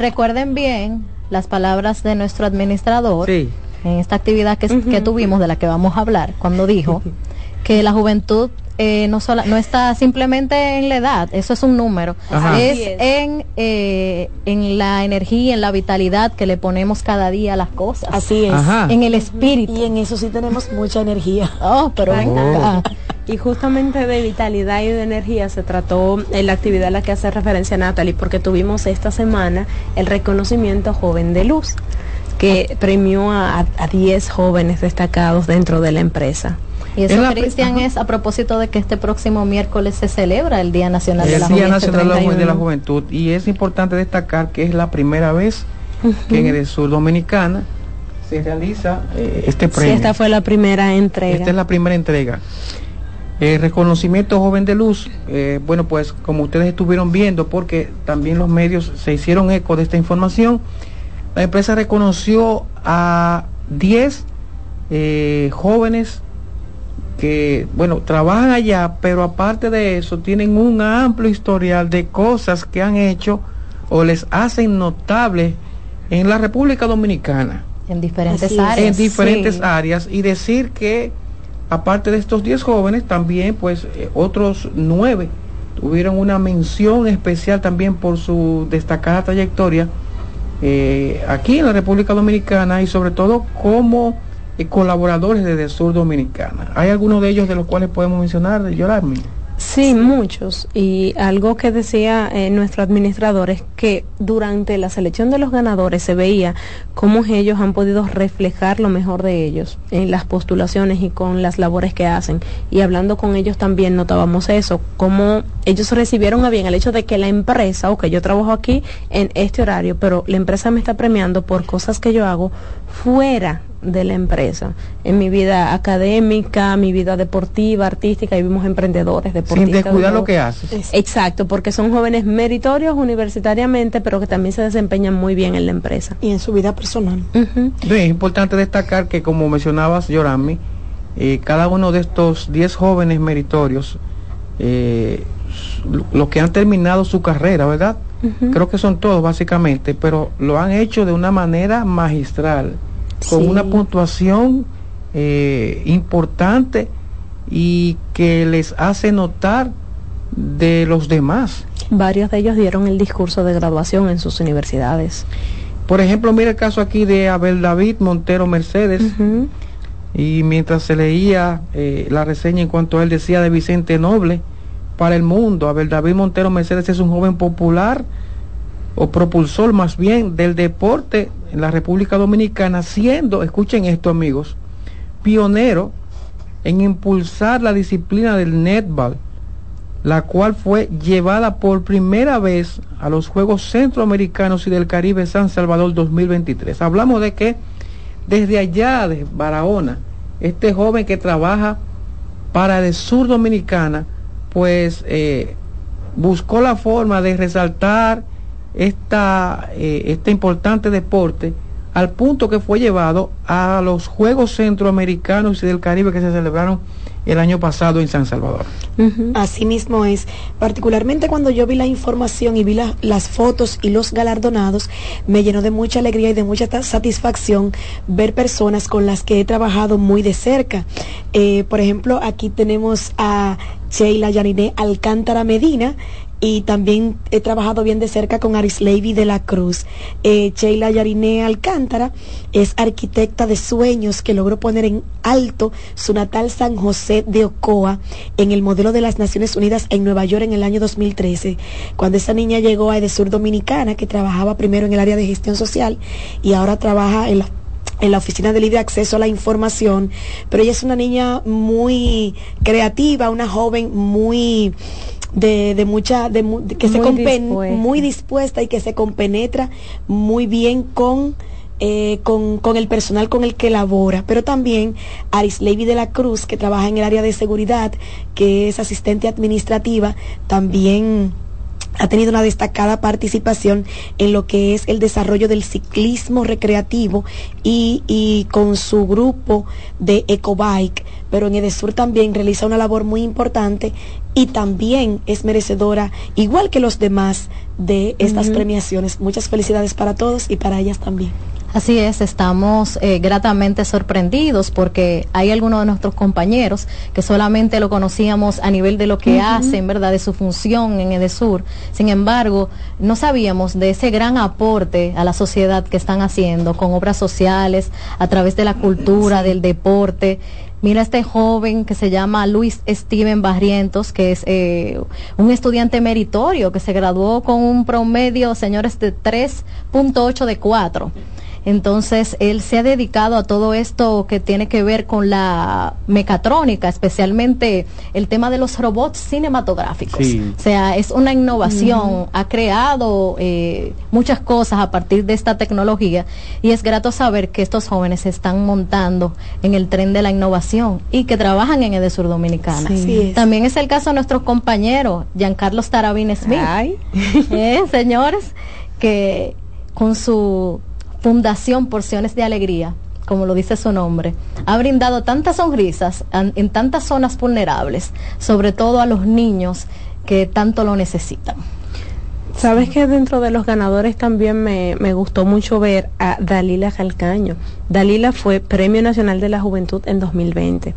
recuerden bien las palabras de nuestro administrador. Sí en esta actividad que, que tuvimos, de la que vamos a hablar, cuando dijo que la juventud eh, no, sola, no está simplemente en la edad, eso es un número, es, en, eh, en la energía, en la vitalidad que le ponemos cada día a las cosas. Así es. En el espíritu. Y en eso sí tenemos mucha energía. Oh, pero Y justamente de vitalidad y de energía se trató en la actividad a la que hace referencia Natalie, porque tuvimos esta semana el reconocimiento joven de luz que premió a 10 jóvenes destacados dentro de la empresa. Y eso, Cristian, es a propósito de que este próximo miércoles se celebra el Día Nacional de la Día Nacional de la Juventud. Y es importante destacar que es la primera vez que en el sur dominicana se realiza eh, este premio. Sí, esta fue la primera entrega. Esta es la primera entrega. El reconocimiento joven de luz, eh, bueno, pues como ustedes estuvieron viendo, porque también los medios se hicieron eco de esta información, la empresa reconoció a 10 eh, jóvenes que, bueno, trabajan allá, pero aparte de eso tienen un amplio historial de cosas que han hecho o les hacen notables en la República Dominicana. En diferentes áreas. En diferentes áreas. Y decir que, aparte de estos 10 jóvenes, también pues eh, otros 9 tuvieron una mención especial también por su destacada trayectoria eh, aquí en la República Dominicana y sobre todo cómo colaboradores desde Sur Dominicana. ¿Hay algunos de ellos de los cuales podemos mencionar, Yorami? Sí, muchos. Y algo que decía eh, nuestro administrador es que durante la selección de los ganadores se veía cómo ellos han podido reflejar lo mejor de ellos en las postulaciones y con las labores que hacen. Y hablando con ellos también notábamos eso, cómo ellos recibieron a bien el hecho de que la empresa, o que yo trabajo aquí en este horario, pero la empresa me está premiando por cosas que yo hago fuera de la empresa. En mi vida académica, mi vida deportiva, artística, y vimos emprendedores deportistas. Sin descuidar lo que haces. Exacto, porque son jóvenes meritorios universitariamente, pero que también se desempeñan muy bien en la empresa. Y en su vida personal. Es importante destacar que, como mencionabas, Yorami, eh, cada uno de estos 10 jóvenes meritorios, eh, los que han terminado su carrera, ¿verdad? Creo que son todos básicamente, pero lo han hecho de una manera magistral con una puntuación eh, importante y que les hace notar de los demás. Varios de ellos dieron el discurso de graduación en sus universidades. Por ejemplo, mira el caso aquí de Abel David Montero Mercedes. Y mientras se leía eh, la reseña en cuanto a él decía de Vicente Noble para el mundo, Abel David Montero Mercedes es un joven popular o propulsor más bien del deporte en la República Dominicana, siendo, escuchen esto amigos, pionero en impulsar la disciplina del netball, la cual fue llevada por primera vez a los Juegos Centroamericanos y del Caribe San Salvador 2023. Hablamos de que desde allá de Barahona, este joven que trabaja para el sur dominicana, pues eh, buscó la forma de resaltar esta, eh, este importante deporte al punto que fue llevado a los Juegos Centroamericanos y del Caribe que se celebraron el año pasado en San Salvador. Así mismo es, particularmente cuando yo vi la información y vi las fotos y los galardonados, me llenó de mucha alegría y de mucha satisfacción ver personas con las que he trabajado muy de cerca. Eh, por ejemplo, aquí tenemos a Sheila Yaniné Alcántara Medina, y también he trabajado bien de cerca con Aris Levy de la Cruz. Eh, Sheila Yariné Alcántara es arquitecta de sueños que logró poner en alto su natal San José de Ocoa en el modelo de las Naciones Unidas en Nueva York en el año 2013, cuando esa niña llegó a Edesur Dominicana, que trabajaba primero en el área de gestión social y ahora trabaja en la en la Oficina de Libre Acceso a la Información, pero ella es una niña muy creativa, una joven muy de, de mucha, de, que se dispuesta. muy dispuesta y que se compenetra muy bien con, eh, con, con, el personal con el que labora, pero también Aris Levy de la Cruz, que trabaja en el área de seguridad, que es asistente administrativa, también ha tenido una destacada participación en lo que es el desarrollo del ciclismo recreativo y, y con su grupo de Ecobike, pero en Edesur también realiza una labor muy importante y también es merecedora, igual que los demás, de estas premiaciones. Muchas felicidades para todos y para ellas también. Así es, estamos eh, gratamente sorprendidos porque hay algunos de nuestros compañeros que solamente lo conocíamos a nivel de lo que hacen, ¿verdad? De su función en Edesur. Sin embargo, no sabíamos de ese gran aporte a la sociedad que están haciendo con obras sociales, a través de la cultura, del deporte. Mira este joven que se llama Luis Steven Barrientos, que es eh, un estudiante meritorio que se graduó con un promedio, señores, de 3.8 de 4. Entonces, él se ha dedicado a todo esto que tiene que ver con la mecatrónica, especialmente el tema de los robots cinematográficos. O sea, es una innovación, ha creado eh, muchas cosas a partir de esta tecnología y es grato saber que estos jóvenes se están montando en el tren de la innovación y que trabajan en Edesur Dominicana. También es el caso de nuestro compañero Giancarlo Tarabín Smith. Eh, señores, que con su Fundación Porciones de Alegría, como lo dice su nombre, ha brindado tantas sonrisas en, tantas zonas vulnerables, sobre todo a los niños que tanto lo necesitan. Sabes que dentro de los ganadores también me, me, gustó mucho ver a Dalila Calcaño. Dalila fue Premio Nacional de la Juventud en 2020.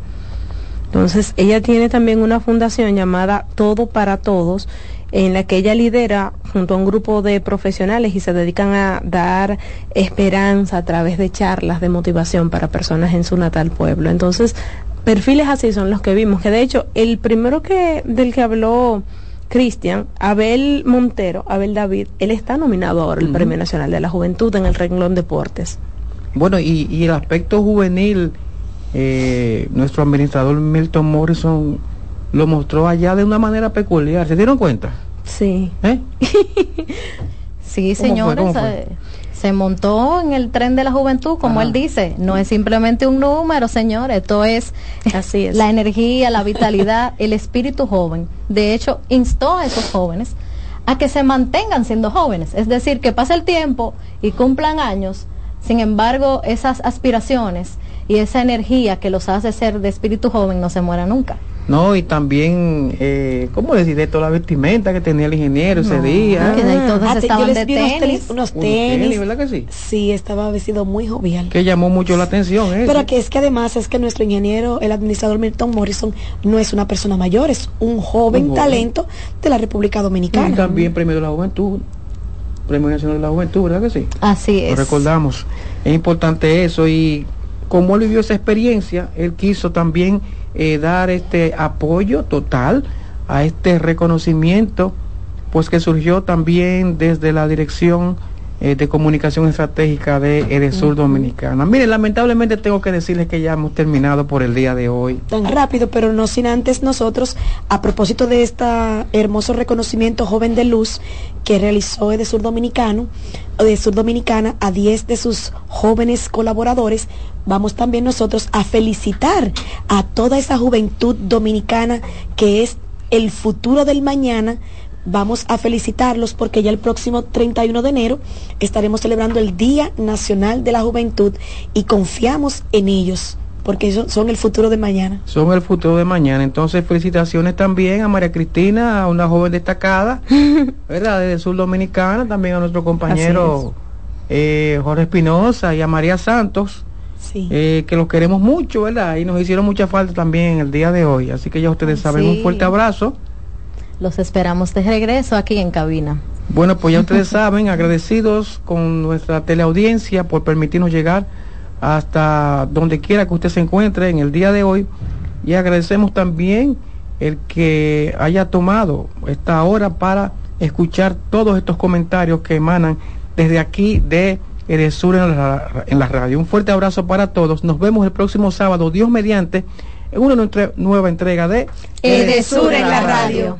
Entonces, ella tiene también una fundación llamada Todo para Todos en la que ella lidera junto a un grupo de profesionales y se dedican a dar esperanza a través de charlas de motivación para personas en su natal pueblo. Entonces, perfiles así son los que vimos, que de hecho el primero que del que habló Cristian, Abel Montero, Abel David, él está nominado ahora al Premio Nacional de la Juventud en el renglón deportes. Bueno, y, el aspecto juvenil, eh, nuestro administrador Milton Morrison lo mostró allá de una manera peculiar. ¿Se dieron cuenta? Sí. ¿Eh? sí, señores. Se montó en el tren de la juventud, como él dice. No es simplemente un número, señores. Esto es, Así es. la energía, la vitalidad, el espíritu joven. De hecho, instó a esos jóvenes a que se mantengan siendo jóvenes. Es decir, que pase el tiempo y cumplan años. Sin embargo, esas aspiraciones y esa energía que los hace ser de espíritu joven no se muera nunca. No, y también, eh, ¿cómo decir de toda la vestimenta que tenía el ingeniero ese día? Que ahí todos ah, estaban de tenis. Unos tenis, ¿verdad que sí? Sí, estaba vestido muy jovial. Que llamó mucho la atención ¿eh? Pero que es que además es que nuestro ingeniero, el administrador Milton Morrison, no es una persona mayor, es un joven, talento de la República Dominicana. Y también premio de la juventud. Premio Nacional de la Juventud, ¿verdad que sí? Así es. Lo recordamos. Es importante eso y como él vivió esa experiencia, él quiso también eh, dar este apoyo total a este reconocimiento, pues que surgió también desde la dirección eh, de comunicación estratégica de Edesur Dominicana. Mire, lamentablemente tengo que decirles que ya hemos terminado por el día de hoy. Tan rápido, pero no sin antes nosotros, a propósito de este hermoso reconocimiento joven de luz que realizó Edesur Dominicano, Edesur Dominicana a 10 de sus jóvenes colaboradores, vamos también nosotros a felicitar a toda esa juventud dominicana que es el futuro del mañana Vamos a felicitarlos porque ya el próximo 31 de enero estaremos celebrando el Día Nacional de la Juventud y confiamos en ellos porque ellos son el futuro de mañana. Son el futuro de mañana. Entonces, felicitaciones también a María Cristina, a una joven destacada, ¿verdad? Desde Sur Dominicana, también a nuestro compañero eh, Jorge Espinosa y a María Santos. Eh, que los queremos mucho, ¿verdad? Y nos hicieron mucha falta también el día de hoy. Así que ya ustedes saben, un fuerte abrazo. Los esperamos de regreso aquí en cabina. Bueno, pues ya ustedes saben, agradecidos con nuestra teleaudiencia por permitirnos llegar hasta donde quiera que usted se encuentre en el día de hoy. Y agradecemos también el que haya tomado esta hora para escuchar todos estos comentarios que emanan desde aquí de Eresur en la, en la radio. Un fuerte abrazo para todos. Nos vemos el próximo sábado, Dios mediante, en una nueva entrega de Eresur en la radio.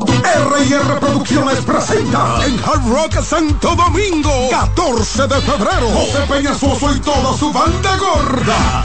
R&R Producciones presenta en Hard Rock Santo Domingo, 14 de febrero, José Peñasoso y toda su banda gorda.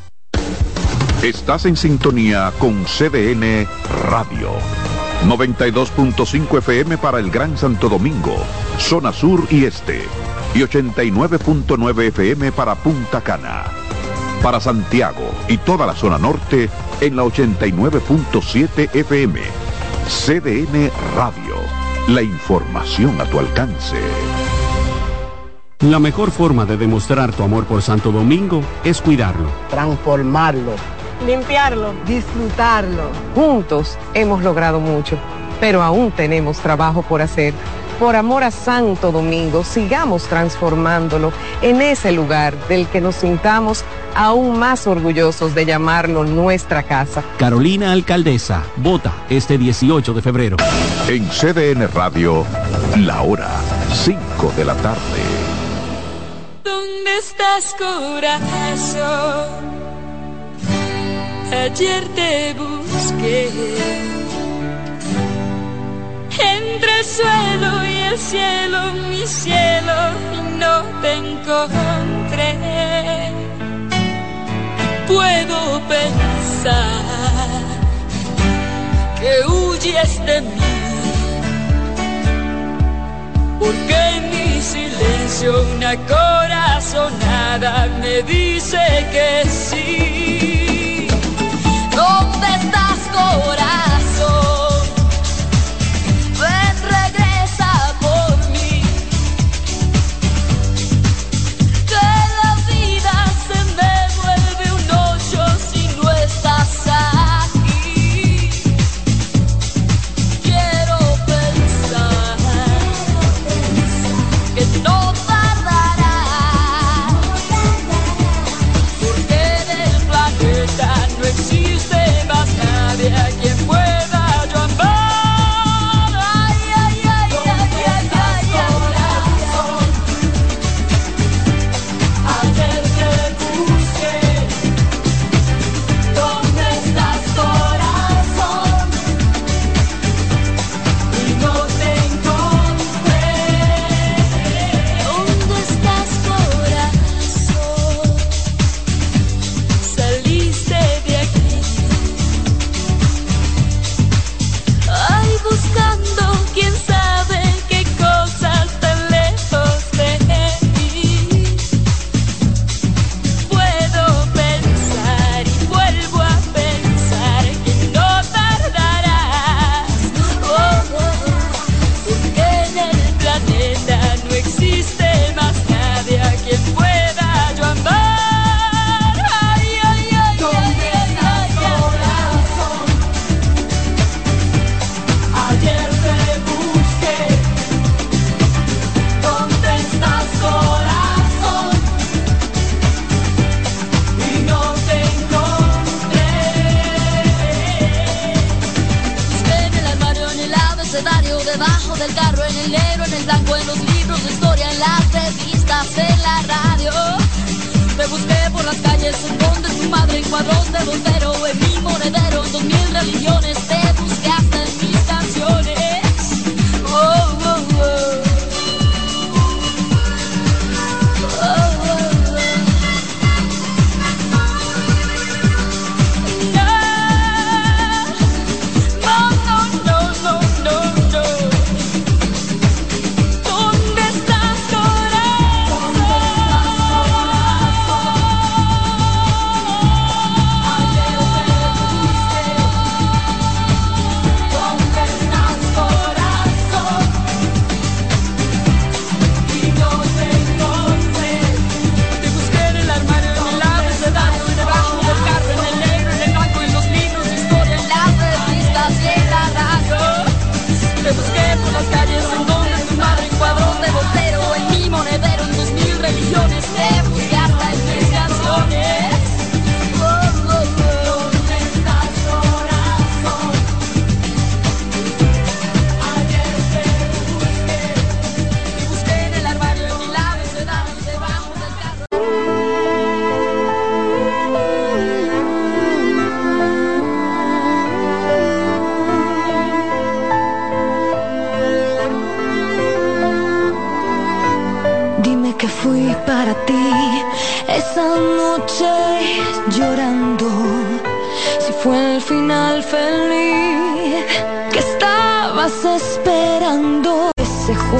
Estás en sintonía con CDN Radio. 92.5 FM para el Gran Santo Domingo, zona sur y este y 89.9 FM para Punta Cana. Para Santiago y toda la zona norte en la 89.7 FM. CDN Radio. La información a tu alcance. La mejor forma de demostrar tu amor por Santo Domingo es cuidarlo. Transformarlo. Limpiarlo. Disfrutarlo. Juntos hemos logrado mucho, pero aún tenemos trabajo por hacer por amor a Santo Domingo, sigamos transformándolo en ese lugar del que nos sintamos aún más orgullosos de llamarlo nuestra casa. Carolina Alcaldesa, vota este 18 de febrero. En CDN Radio, la hora 5 de la tarde. ¿Dónde estás, corazón? Ayer te busqué entre el suelo y el cielo, mi cielo, no te encontré. Puedo pensar que huyes de mí, porque en mi silencio una corazonada me dice que sí. ¿Dónde estás,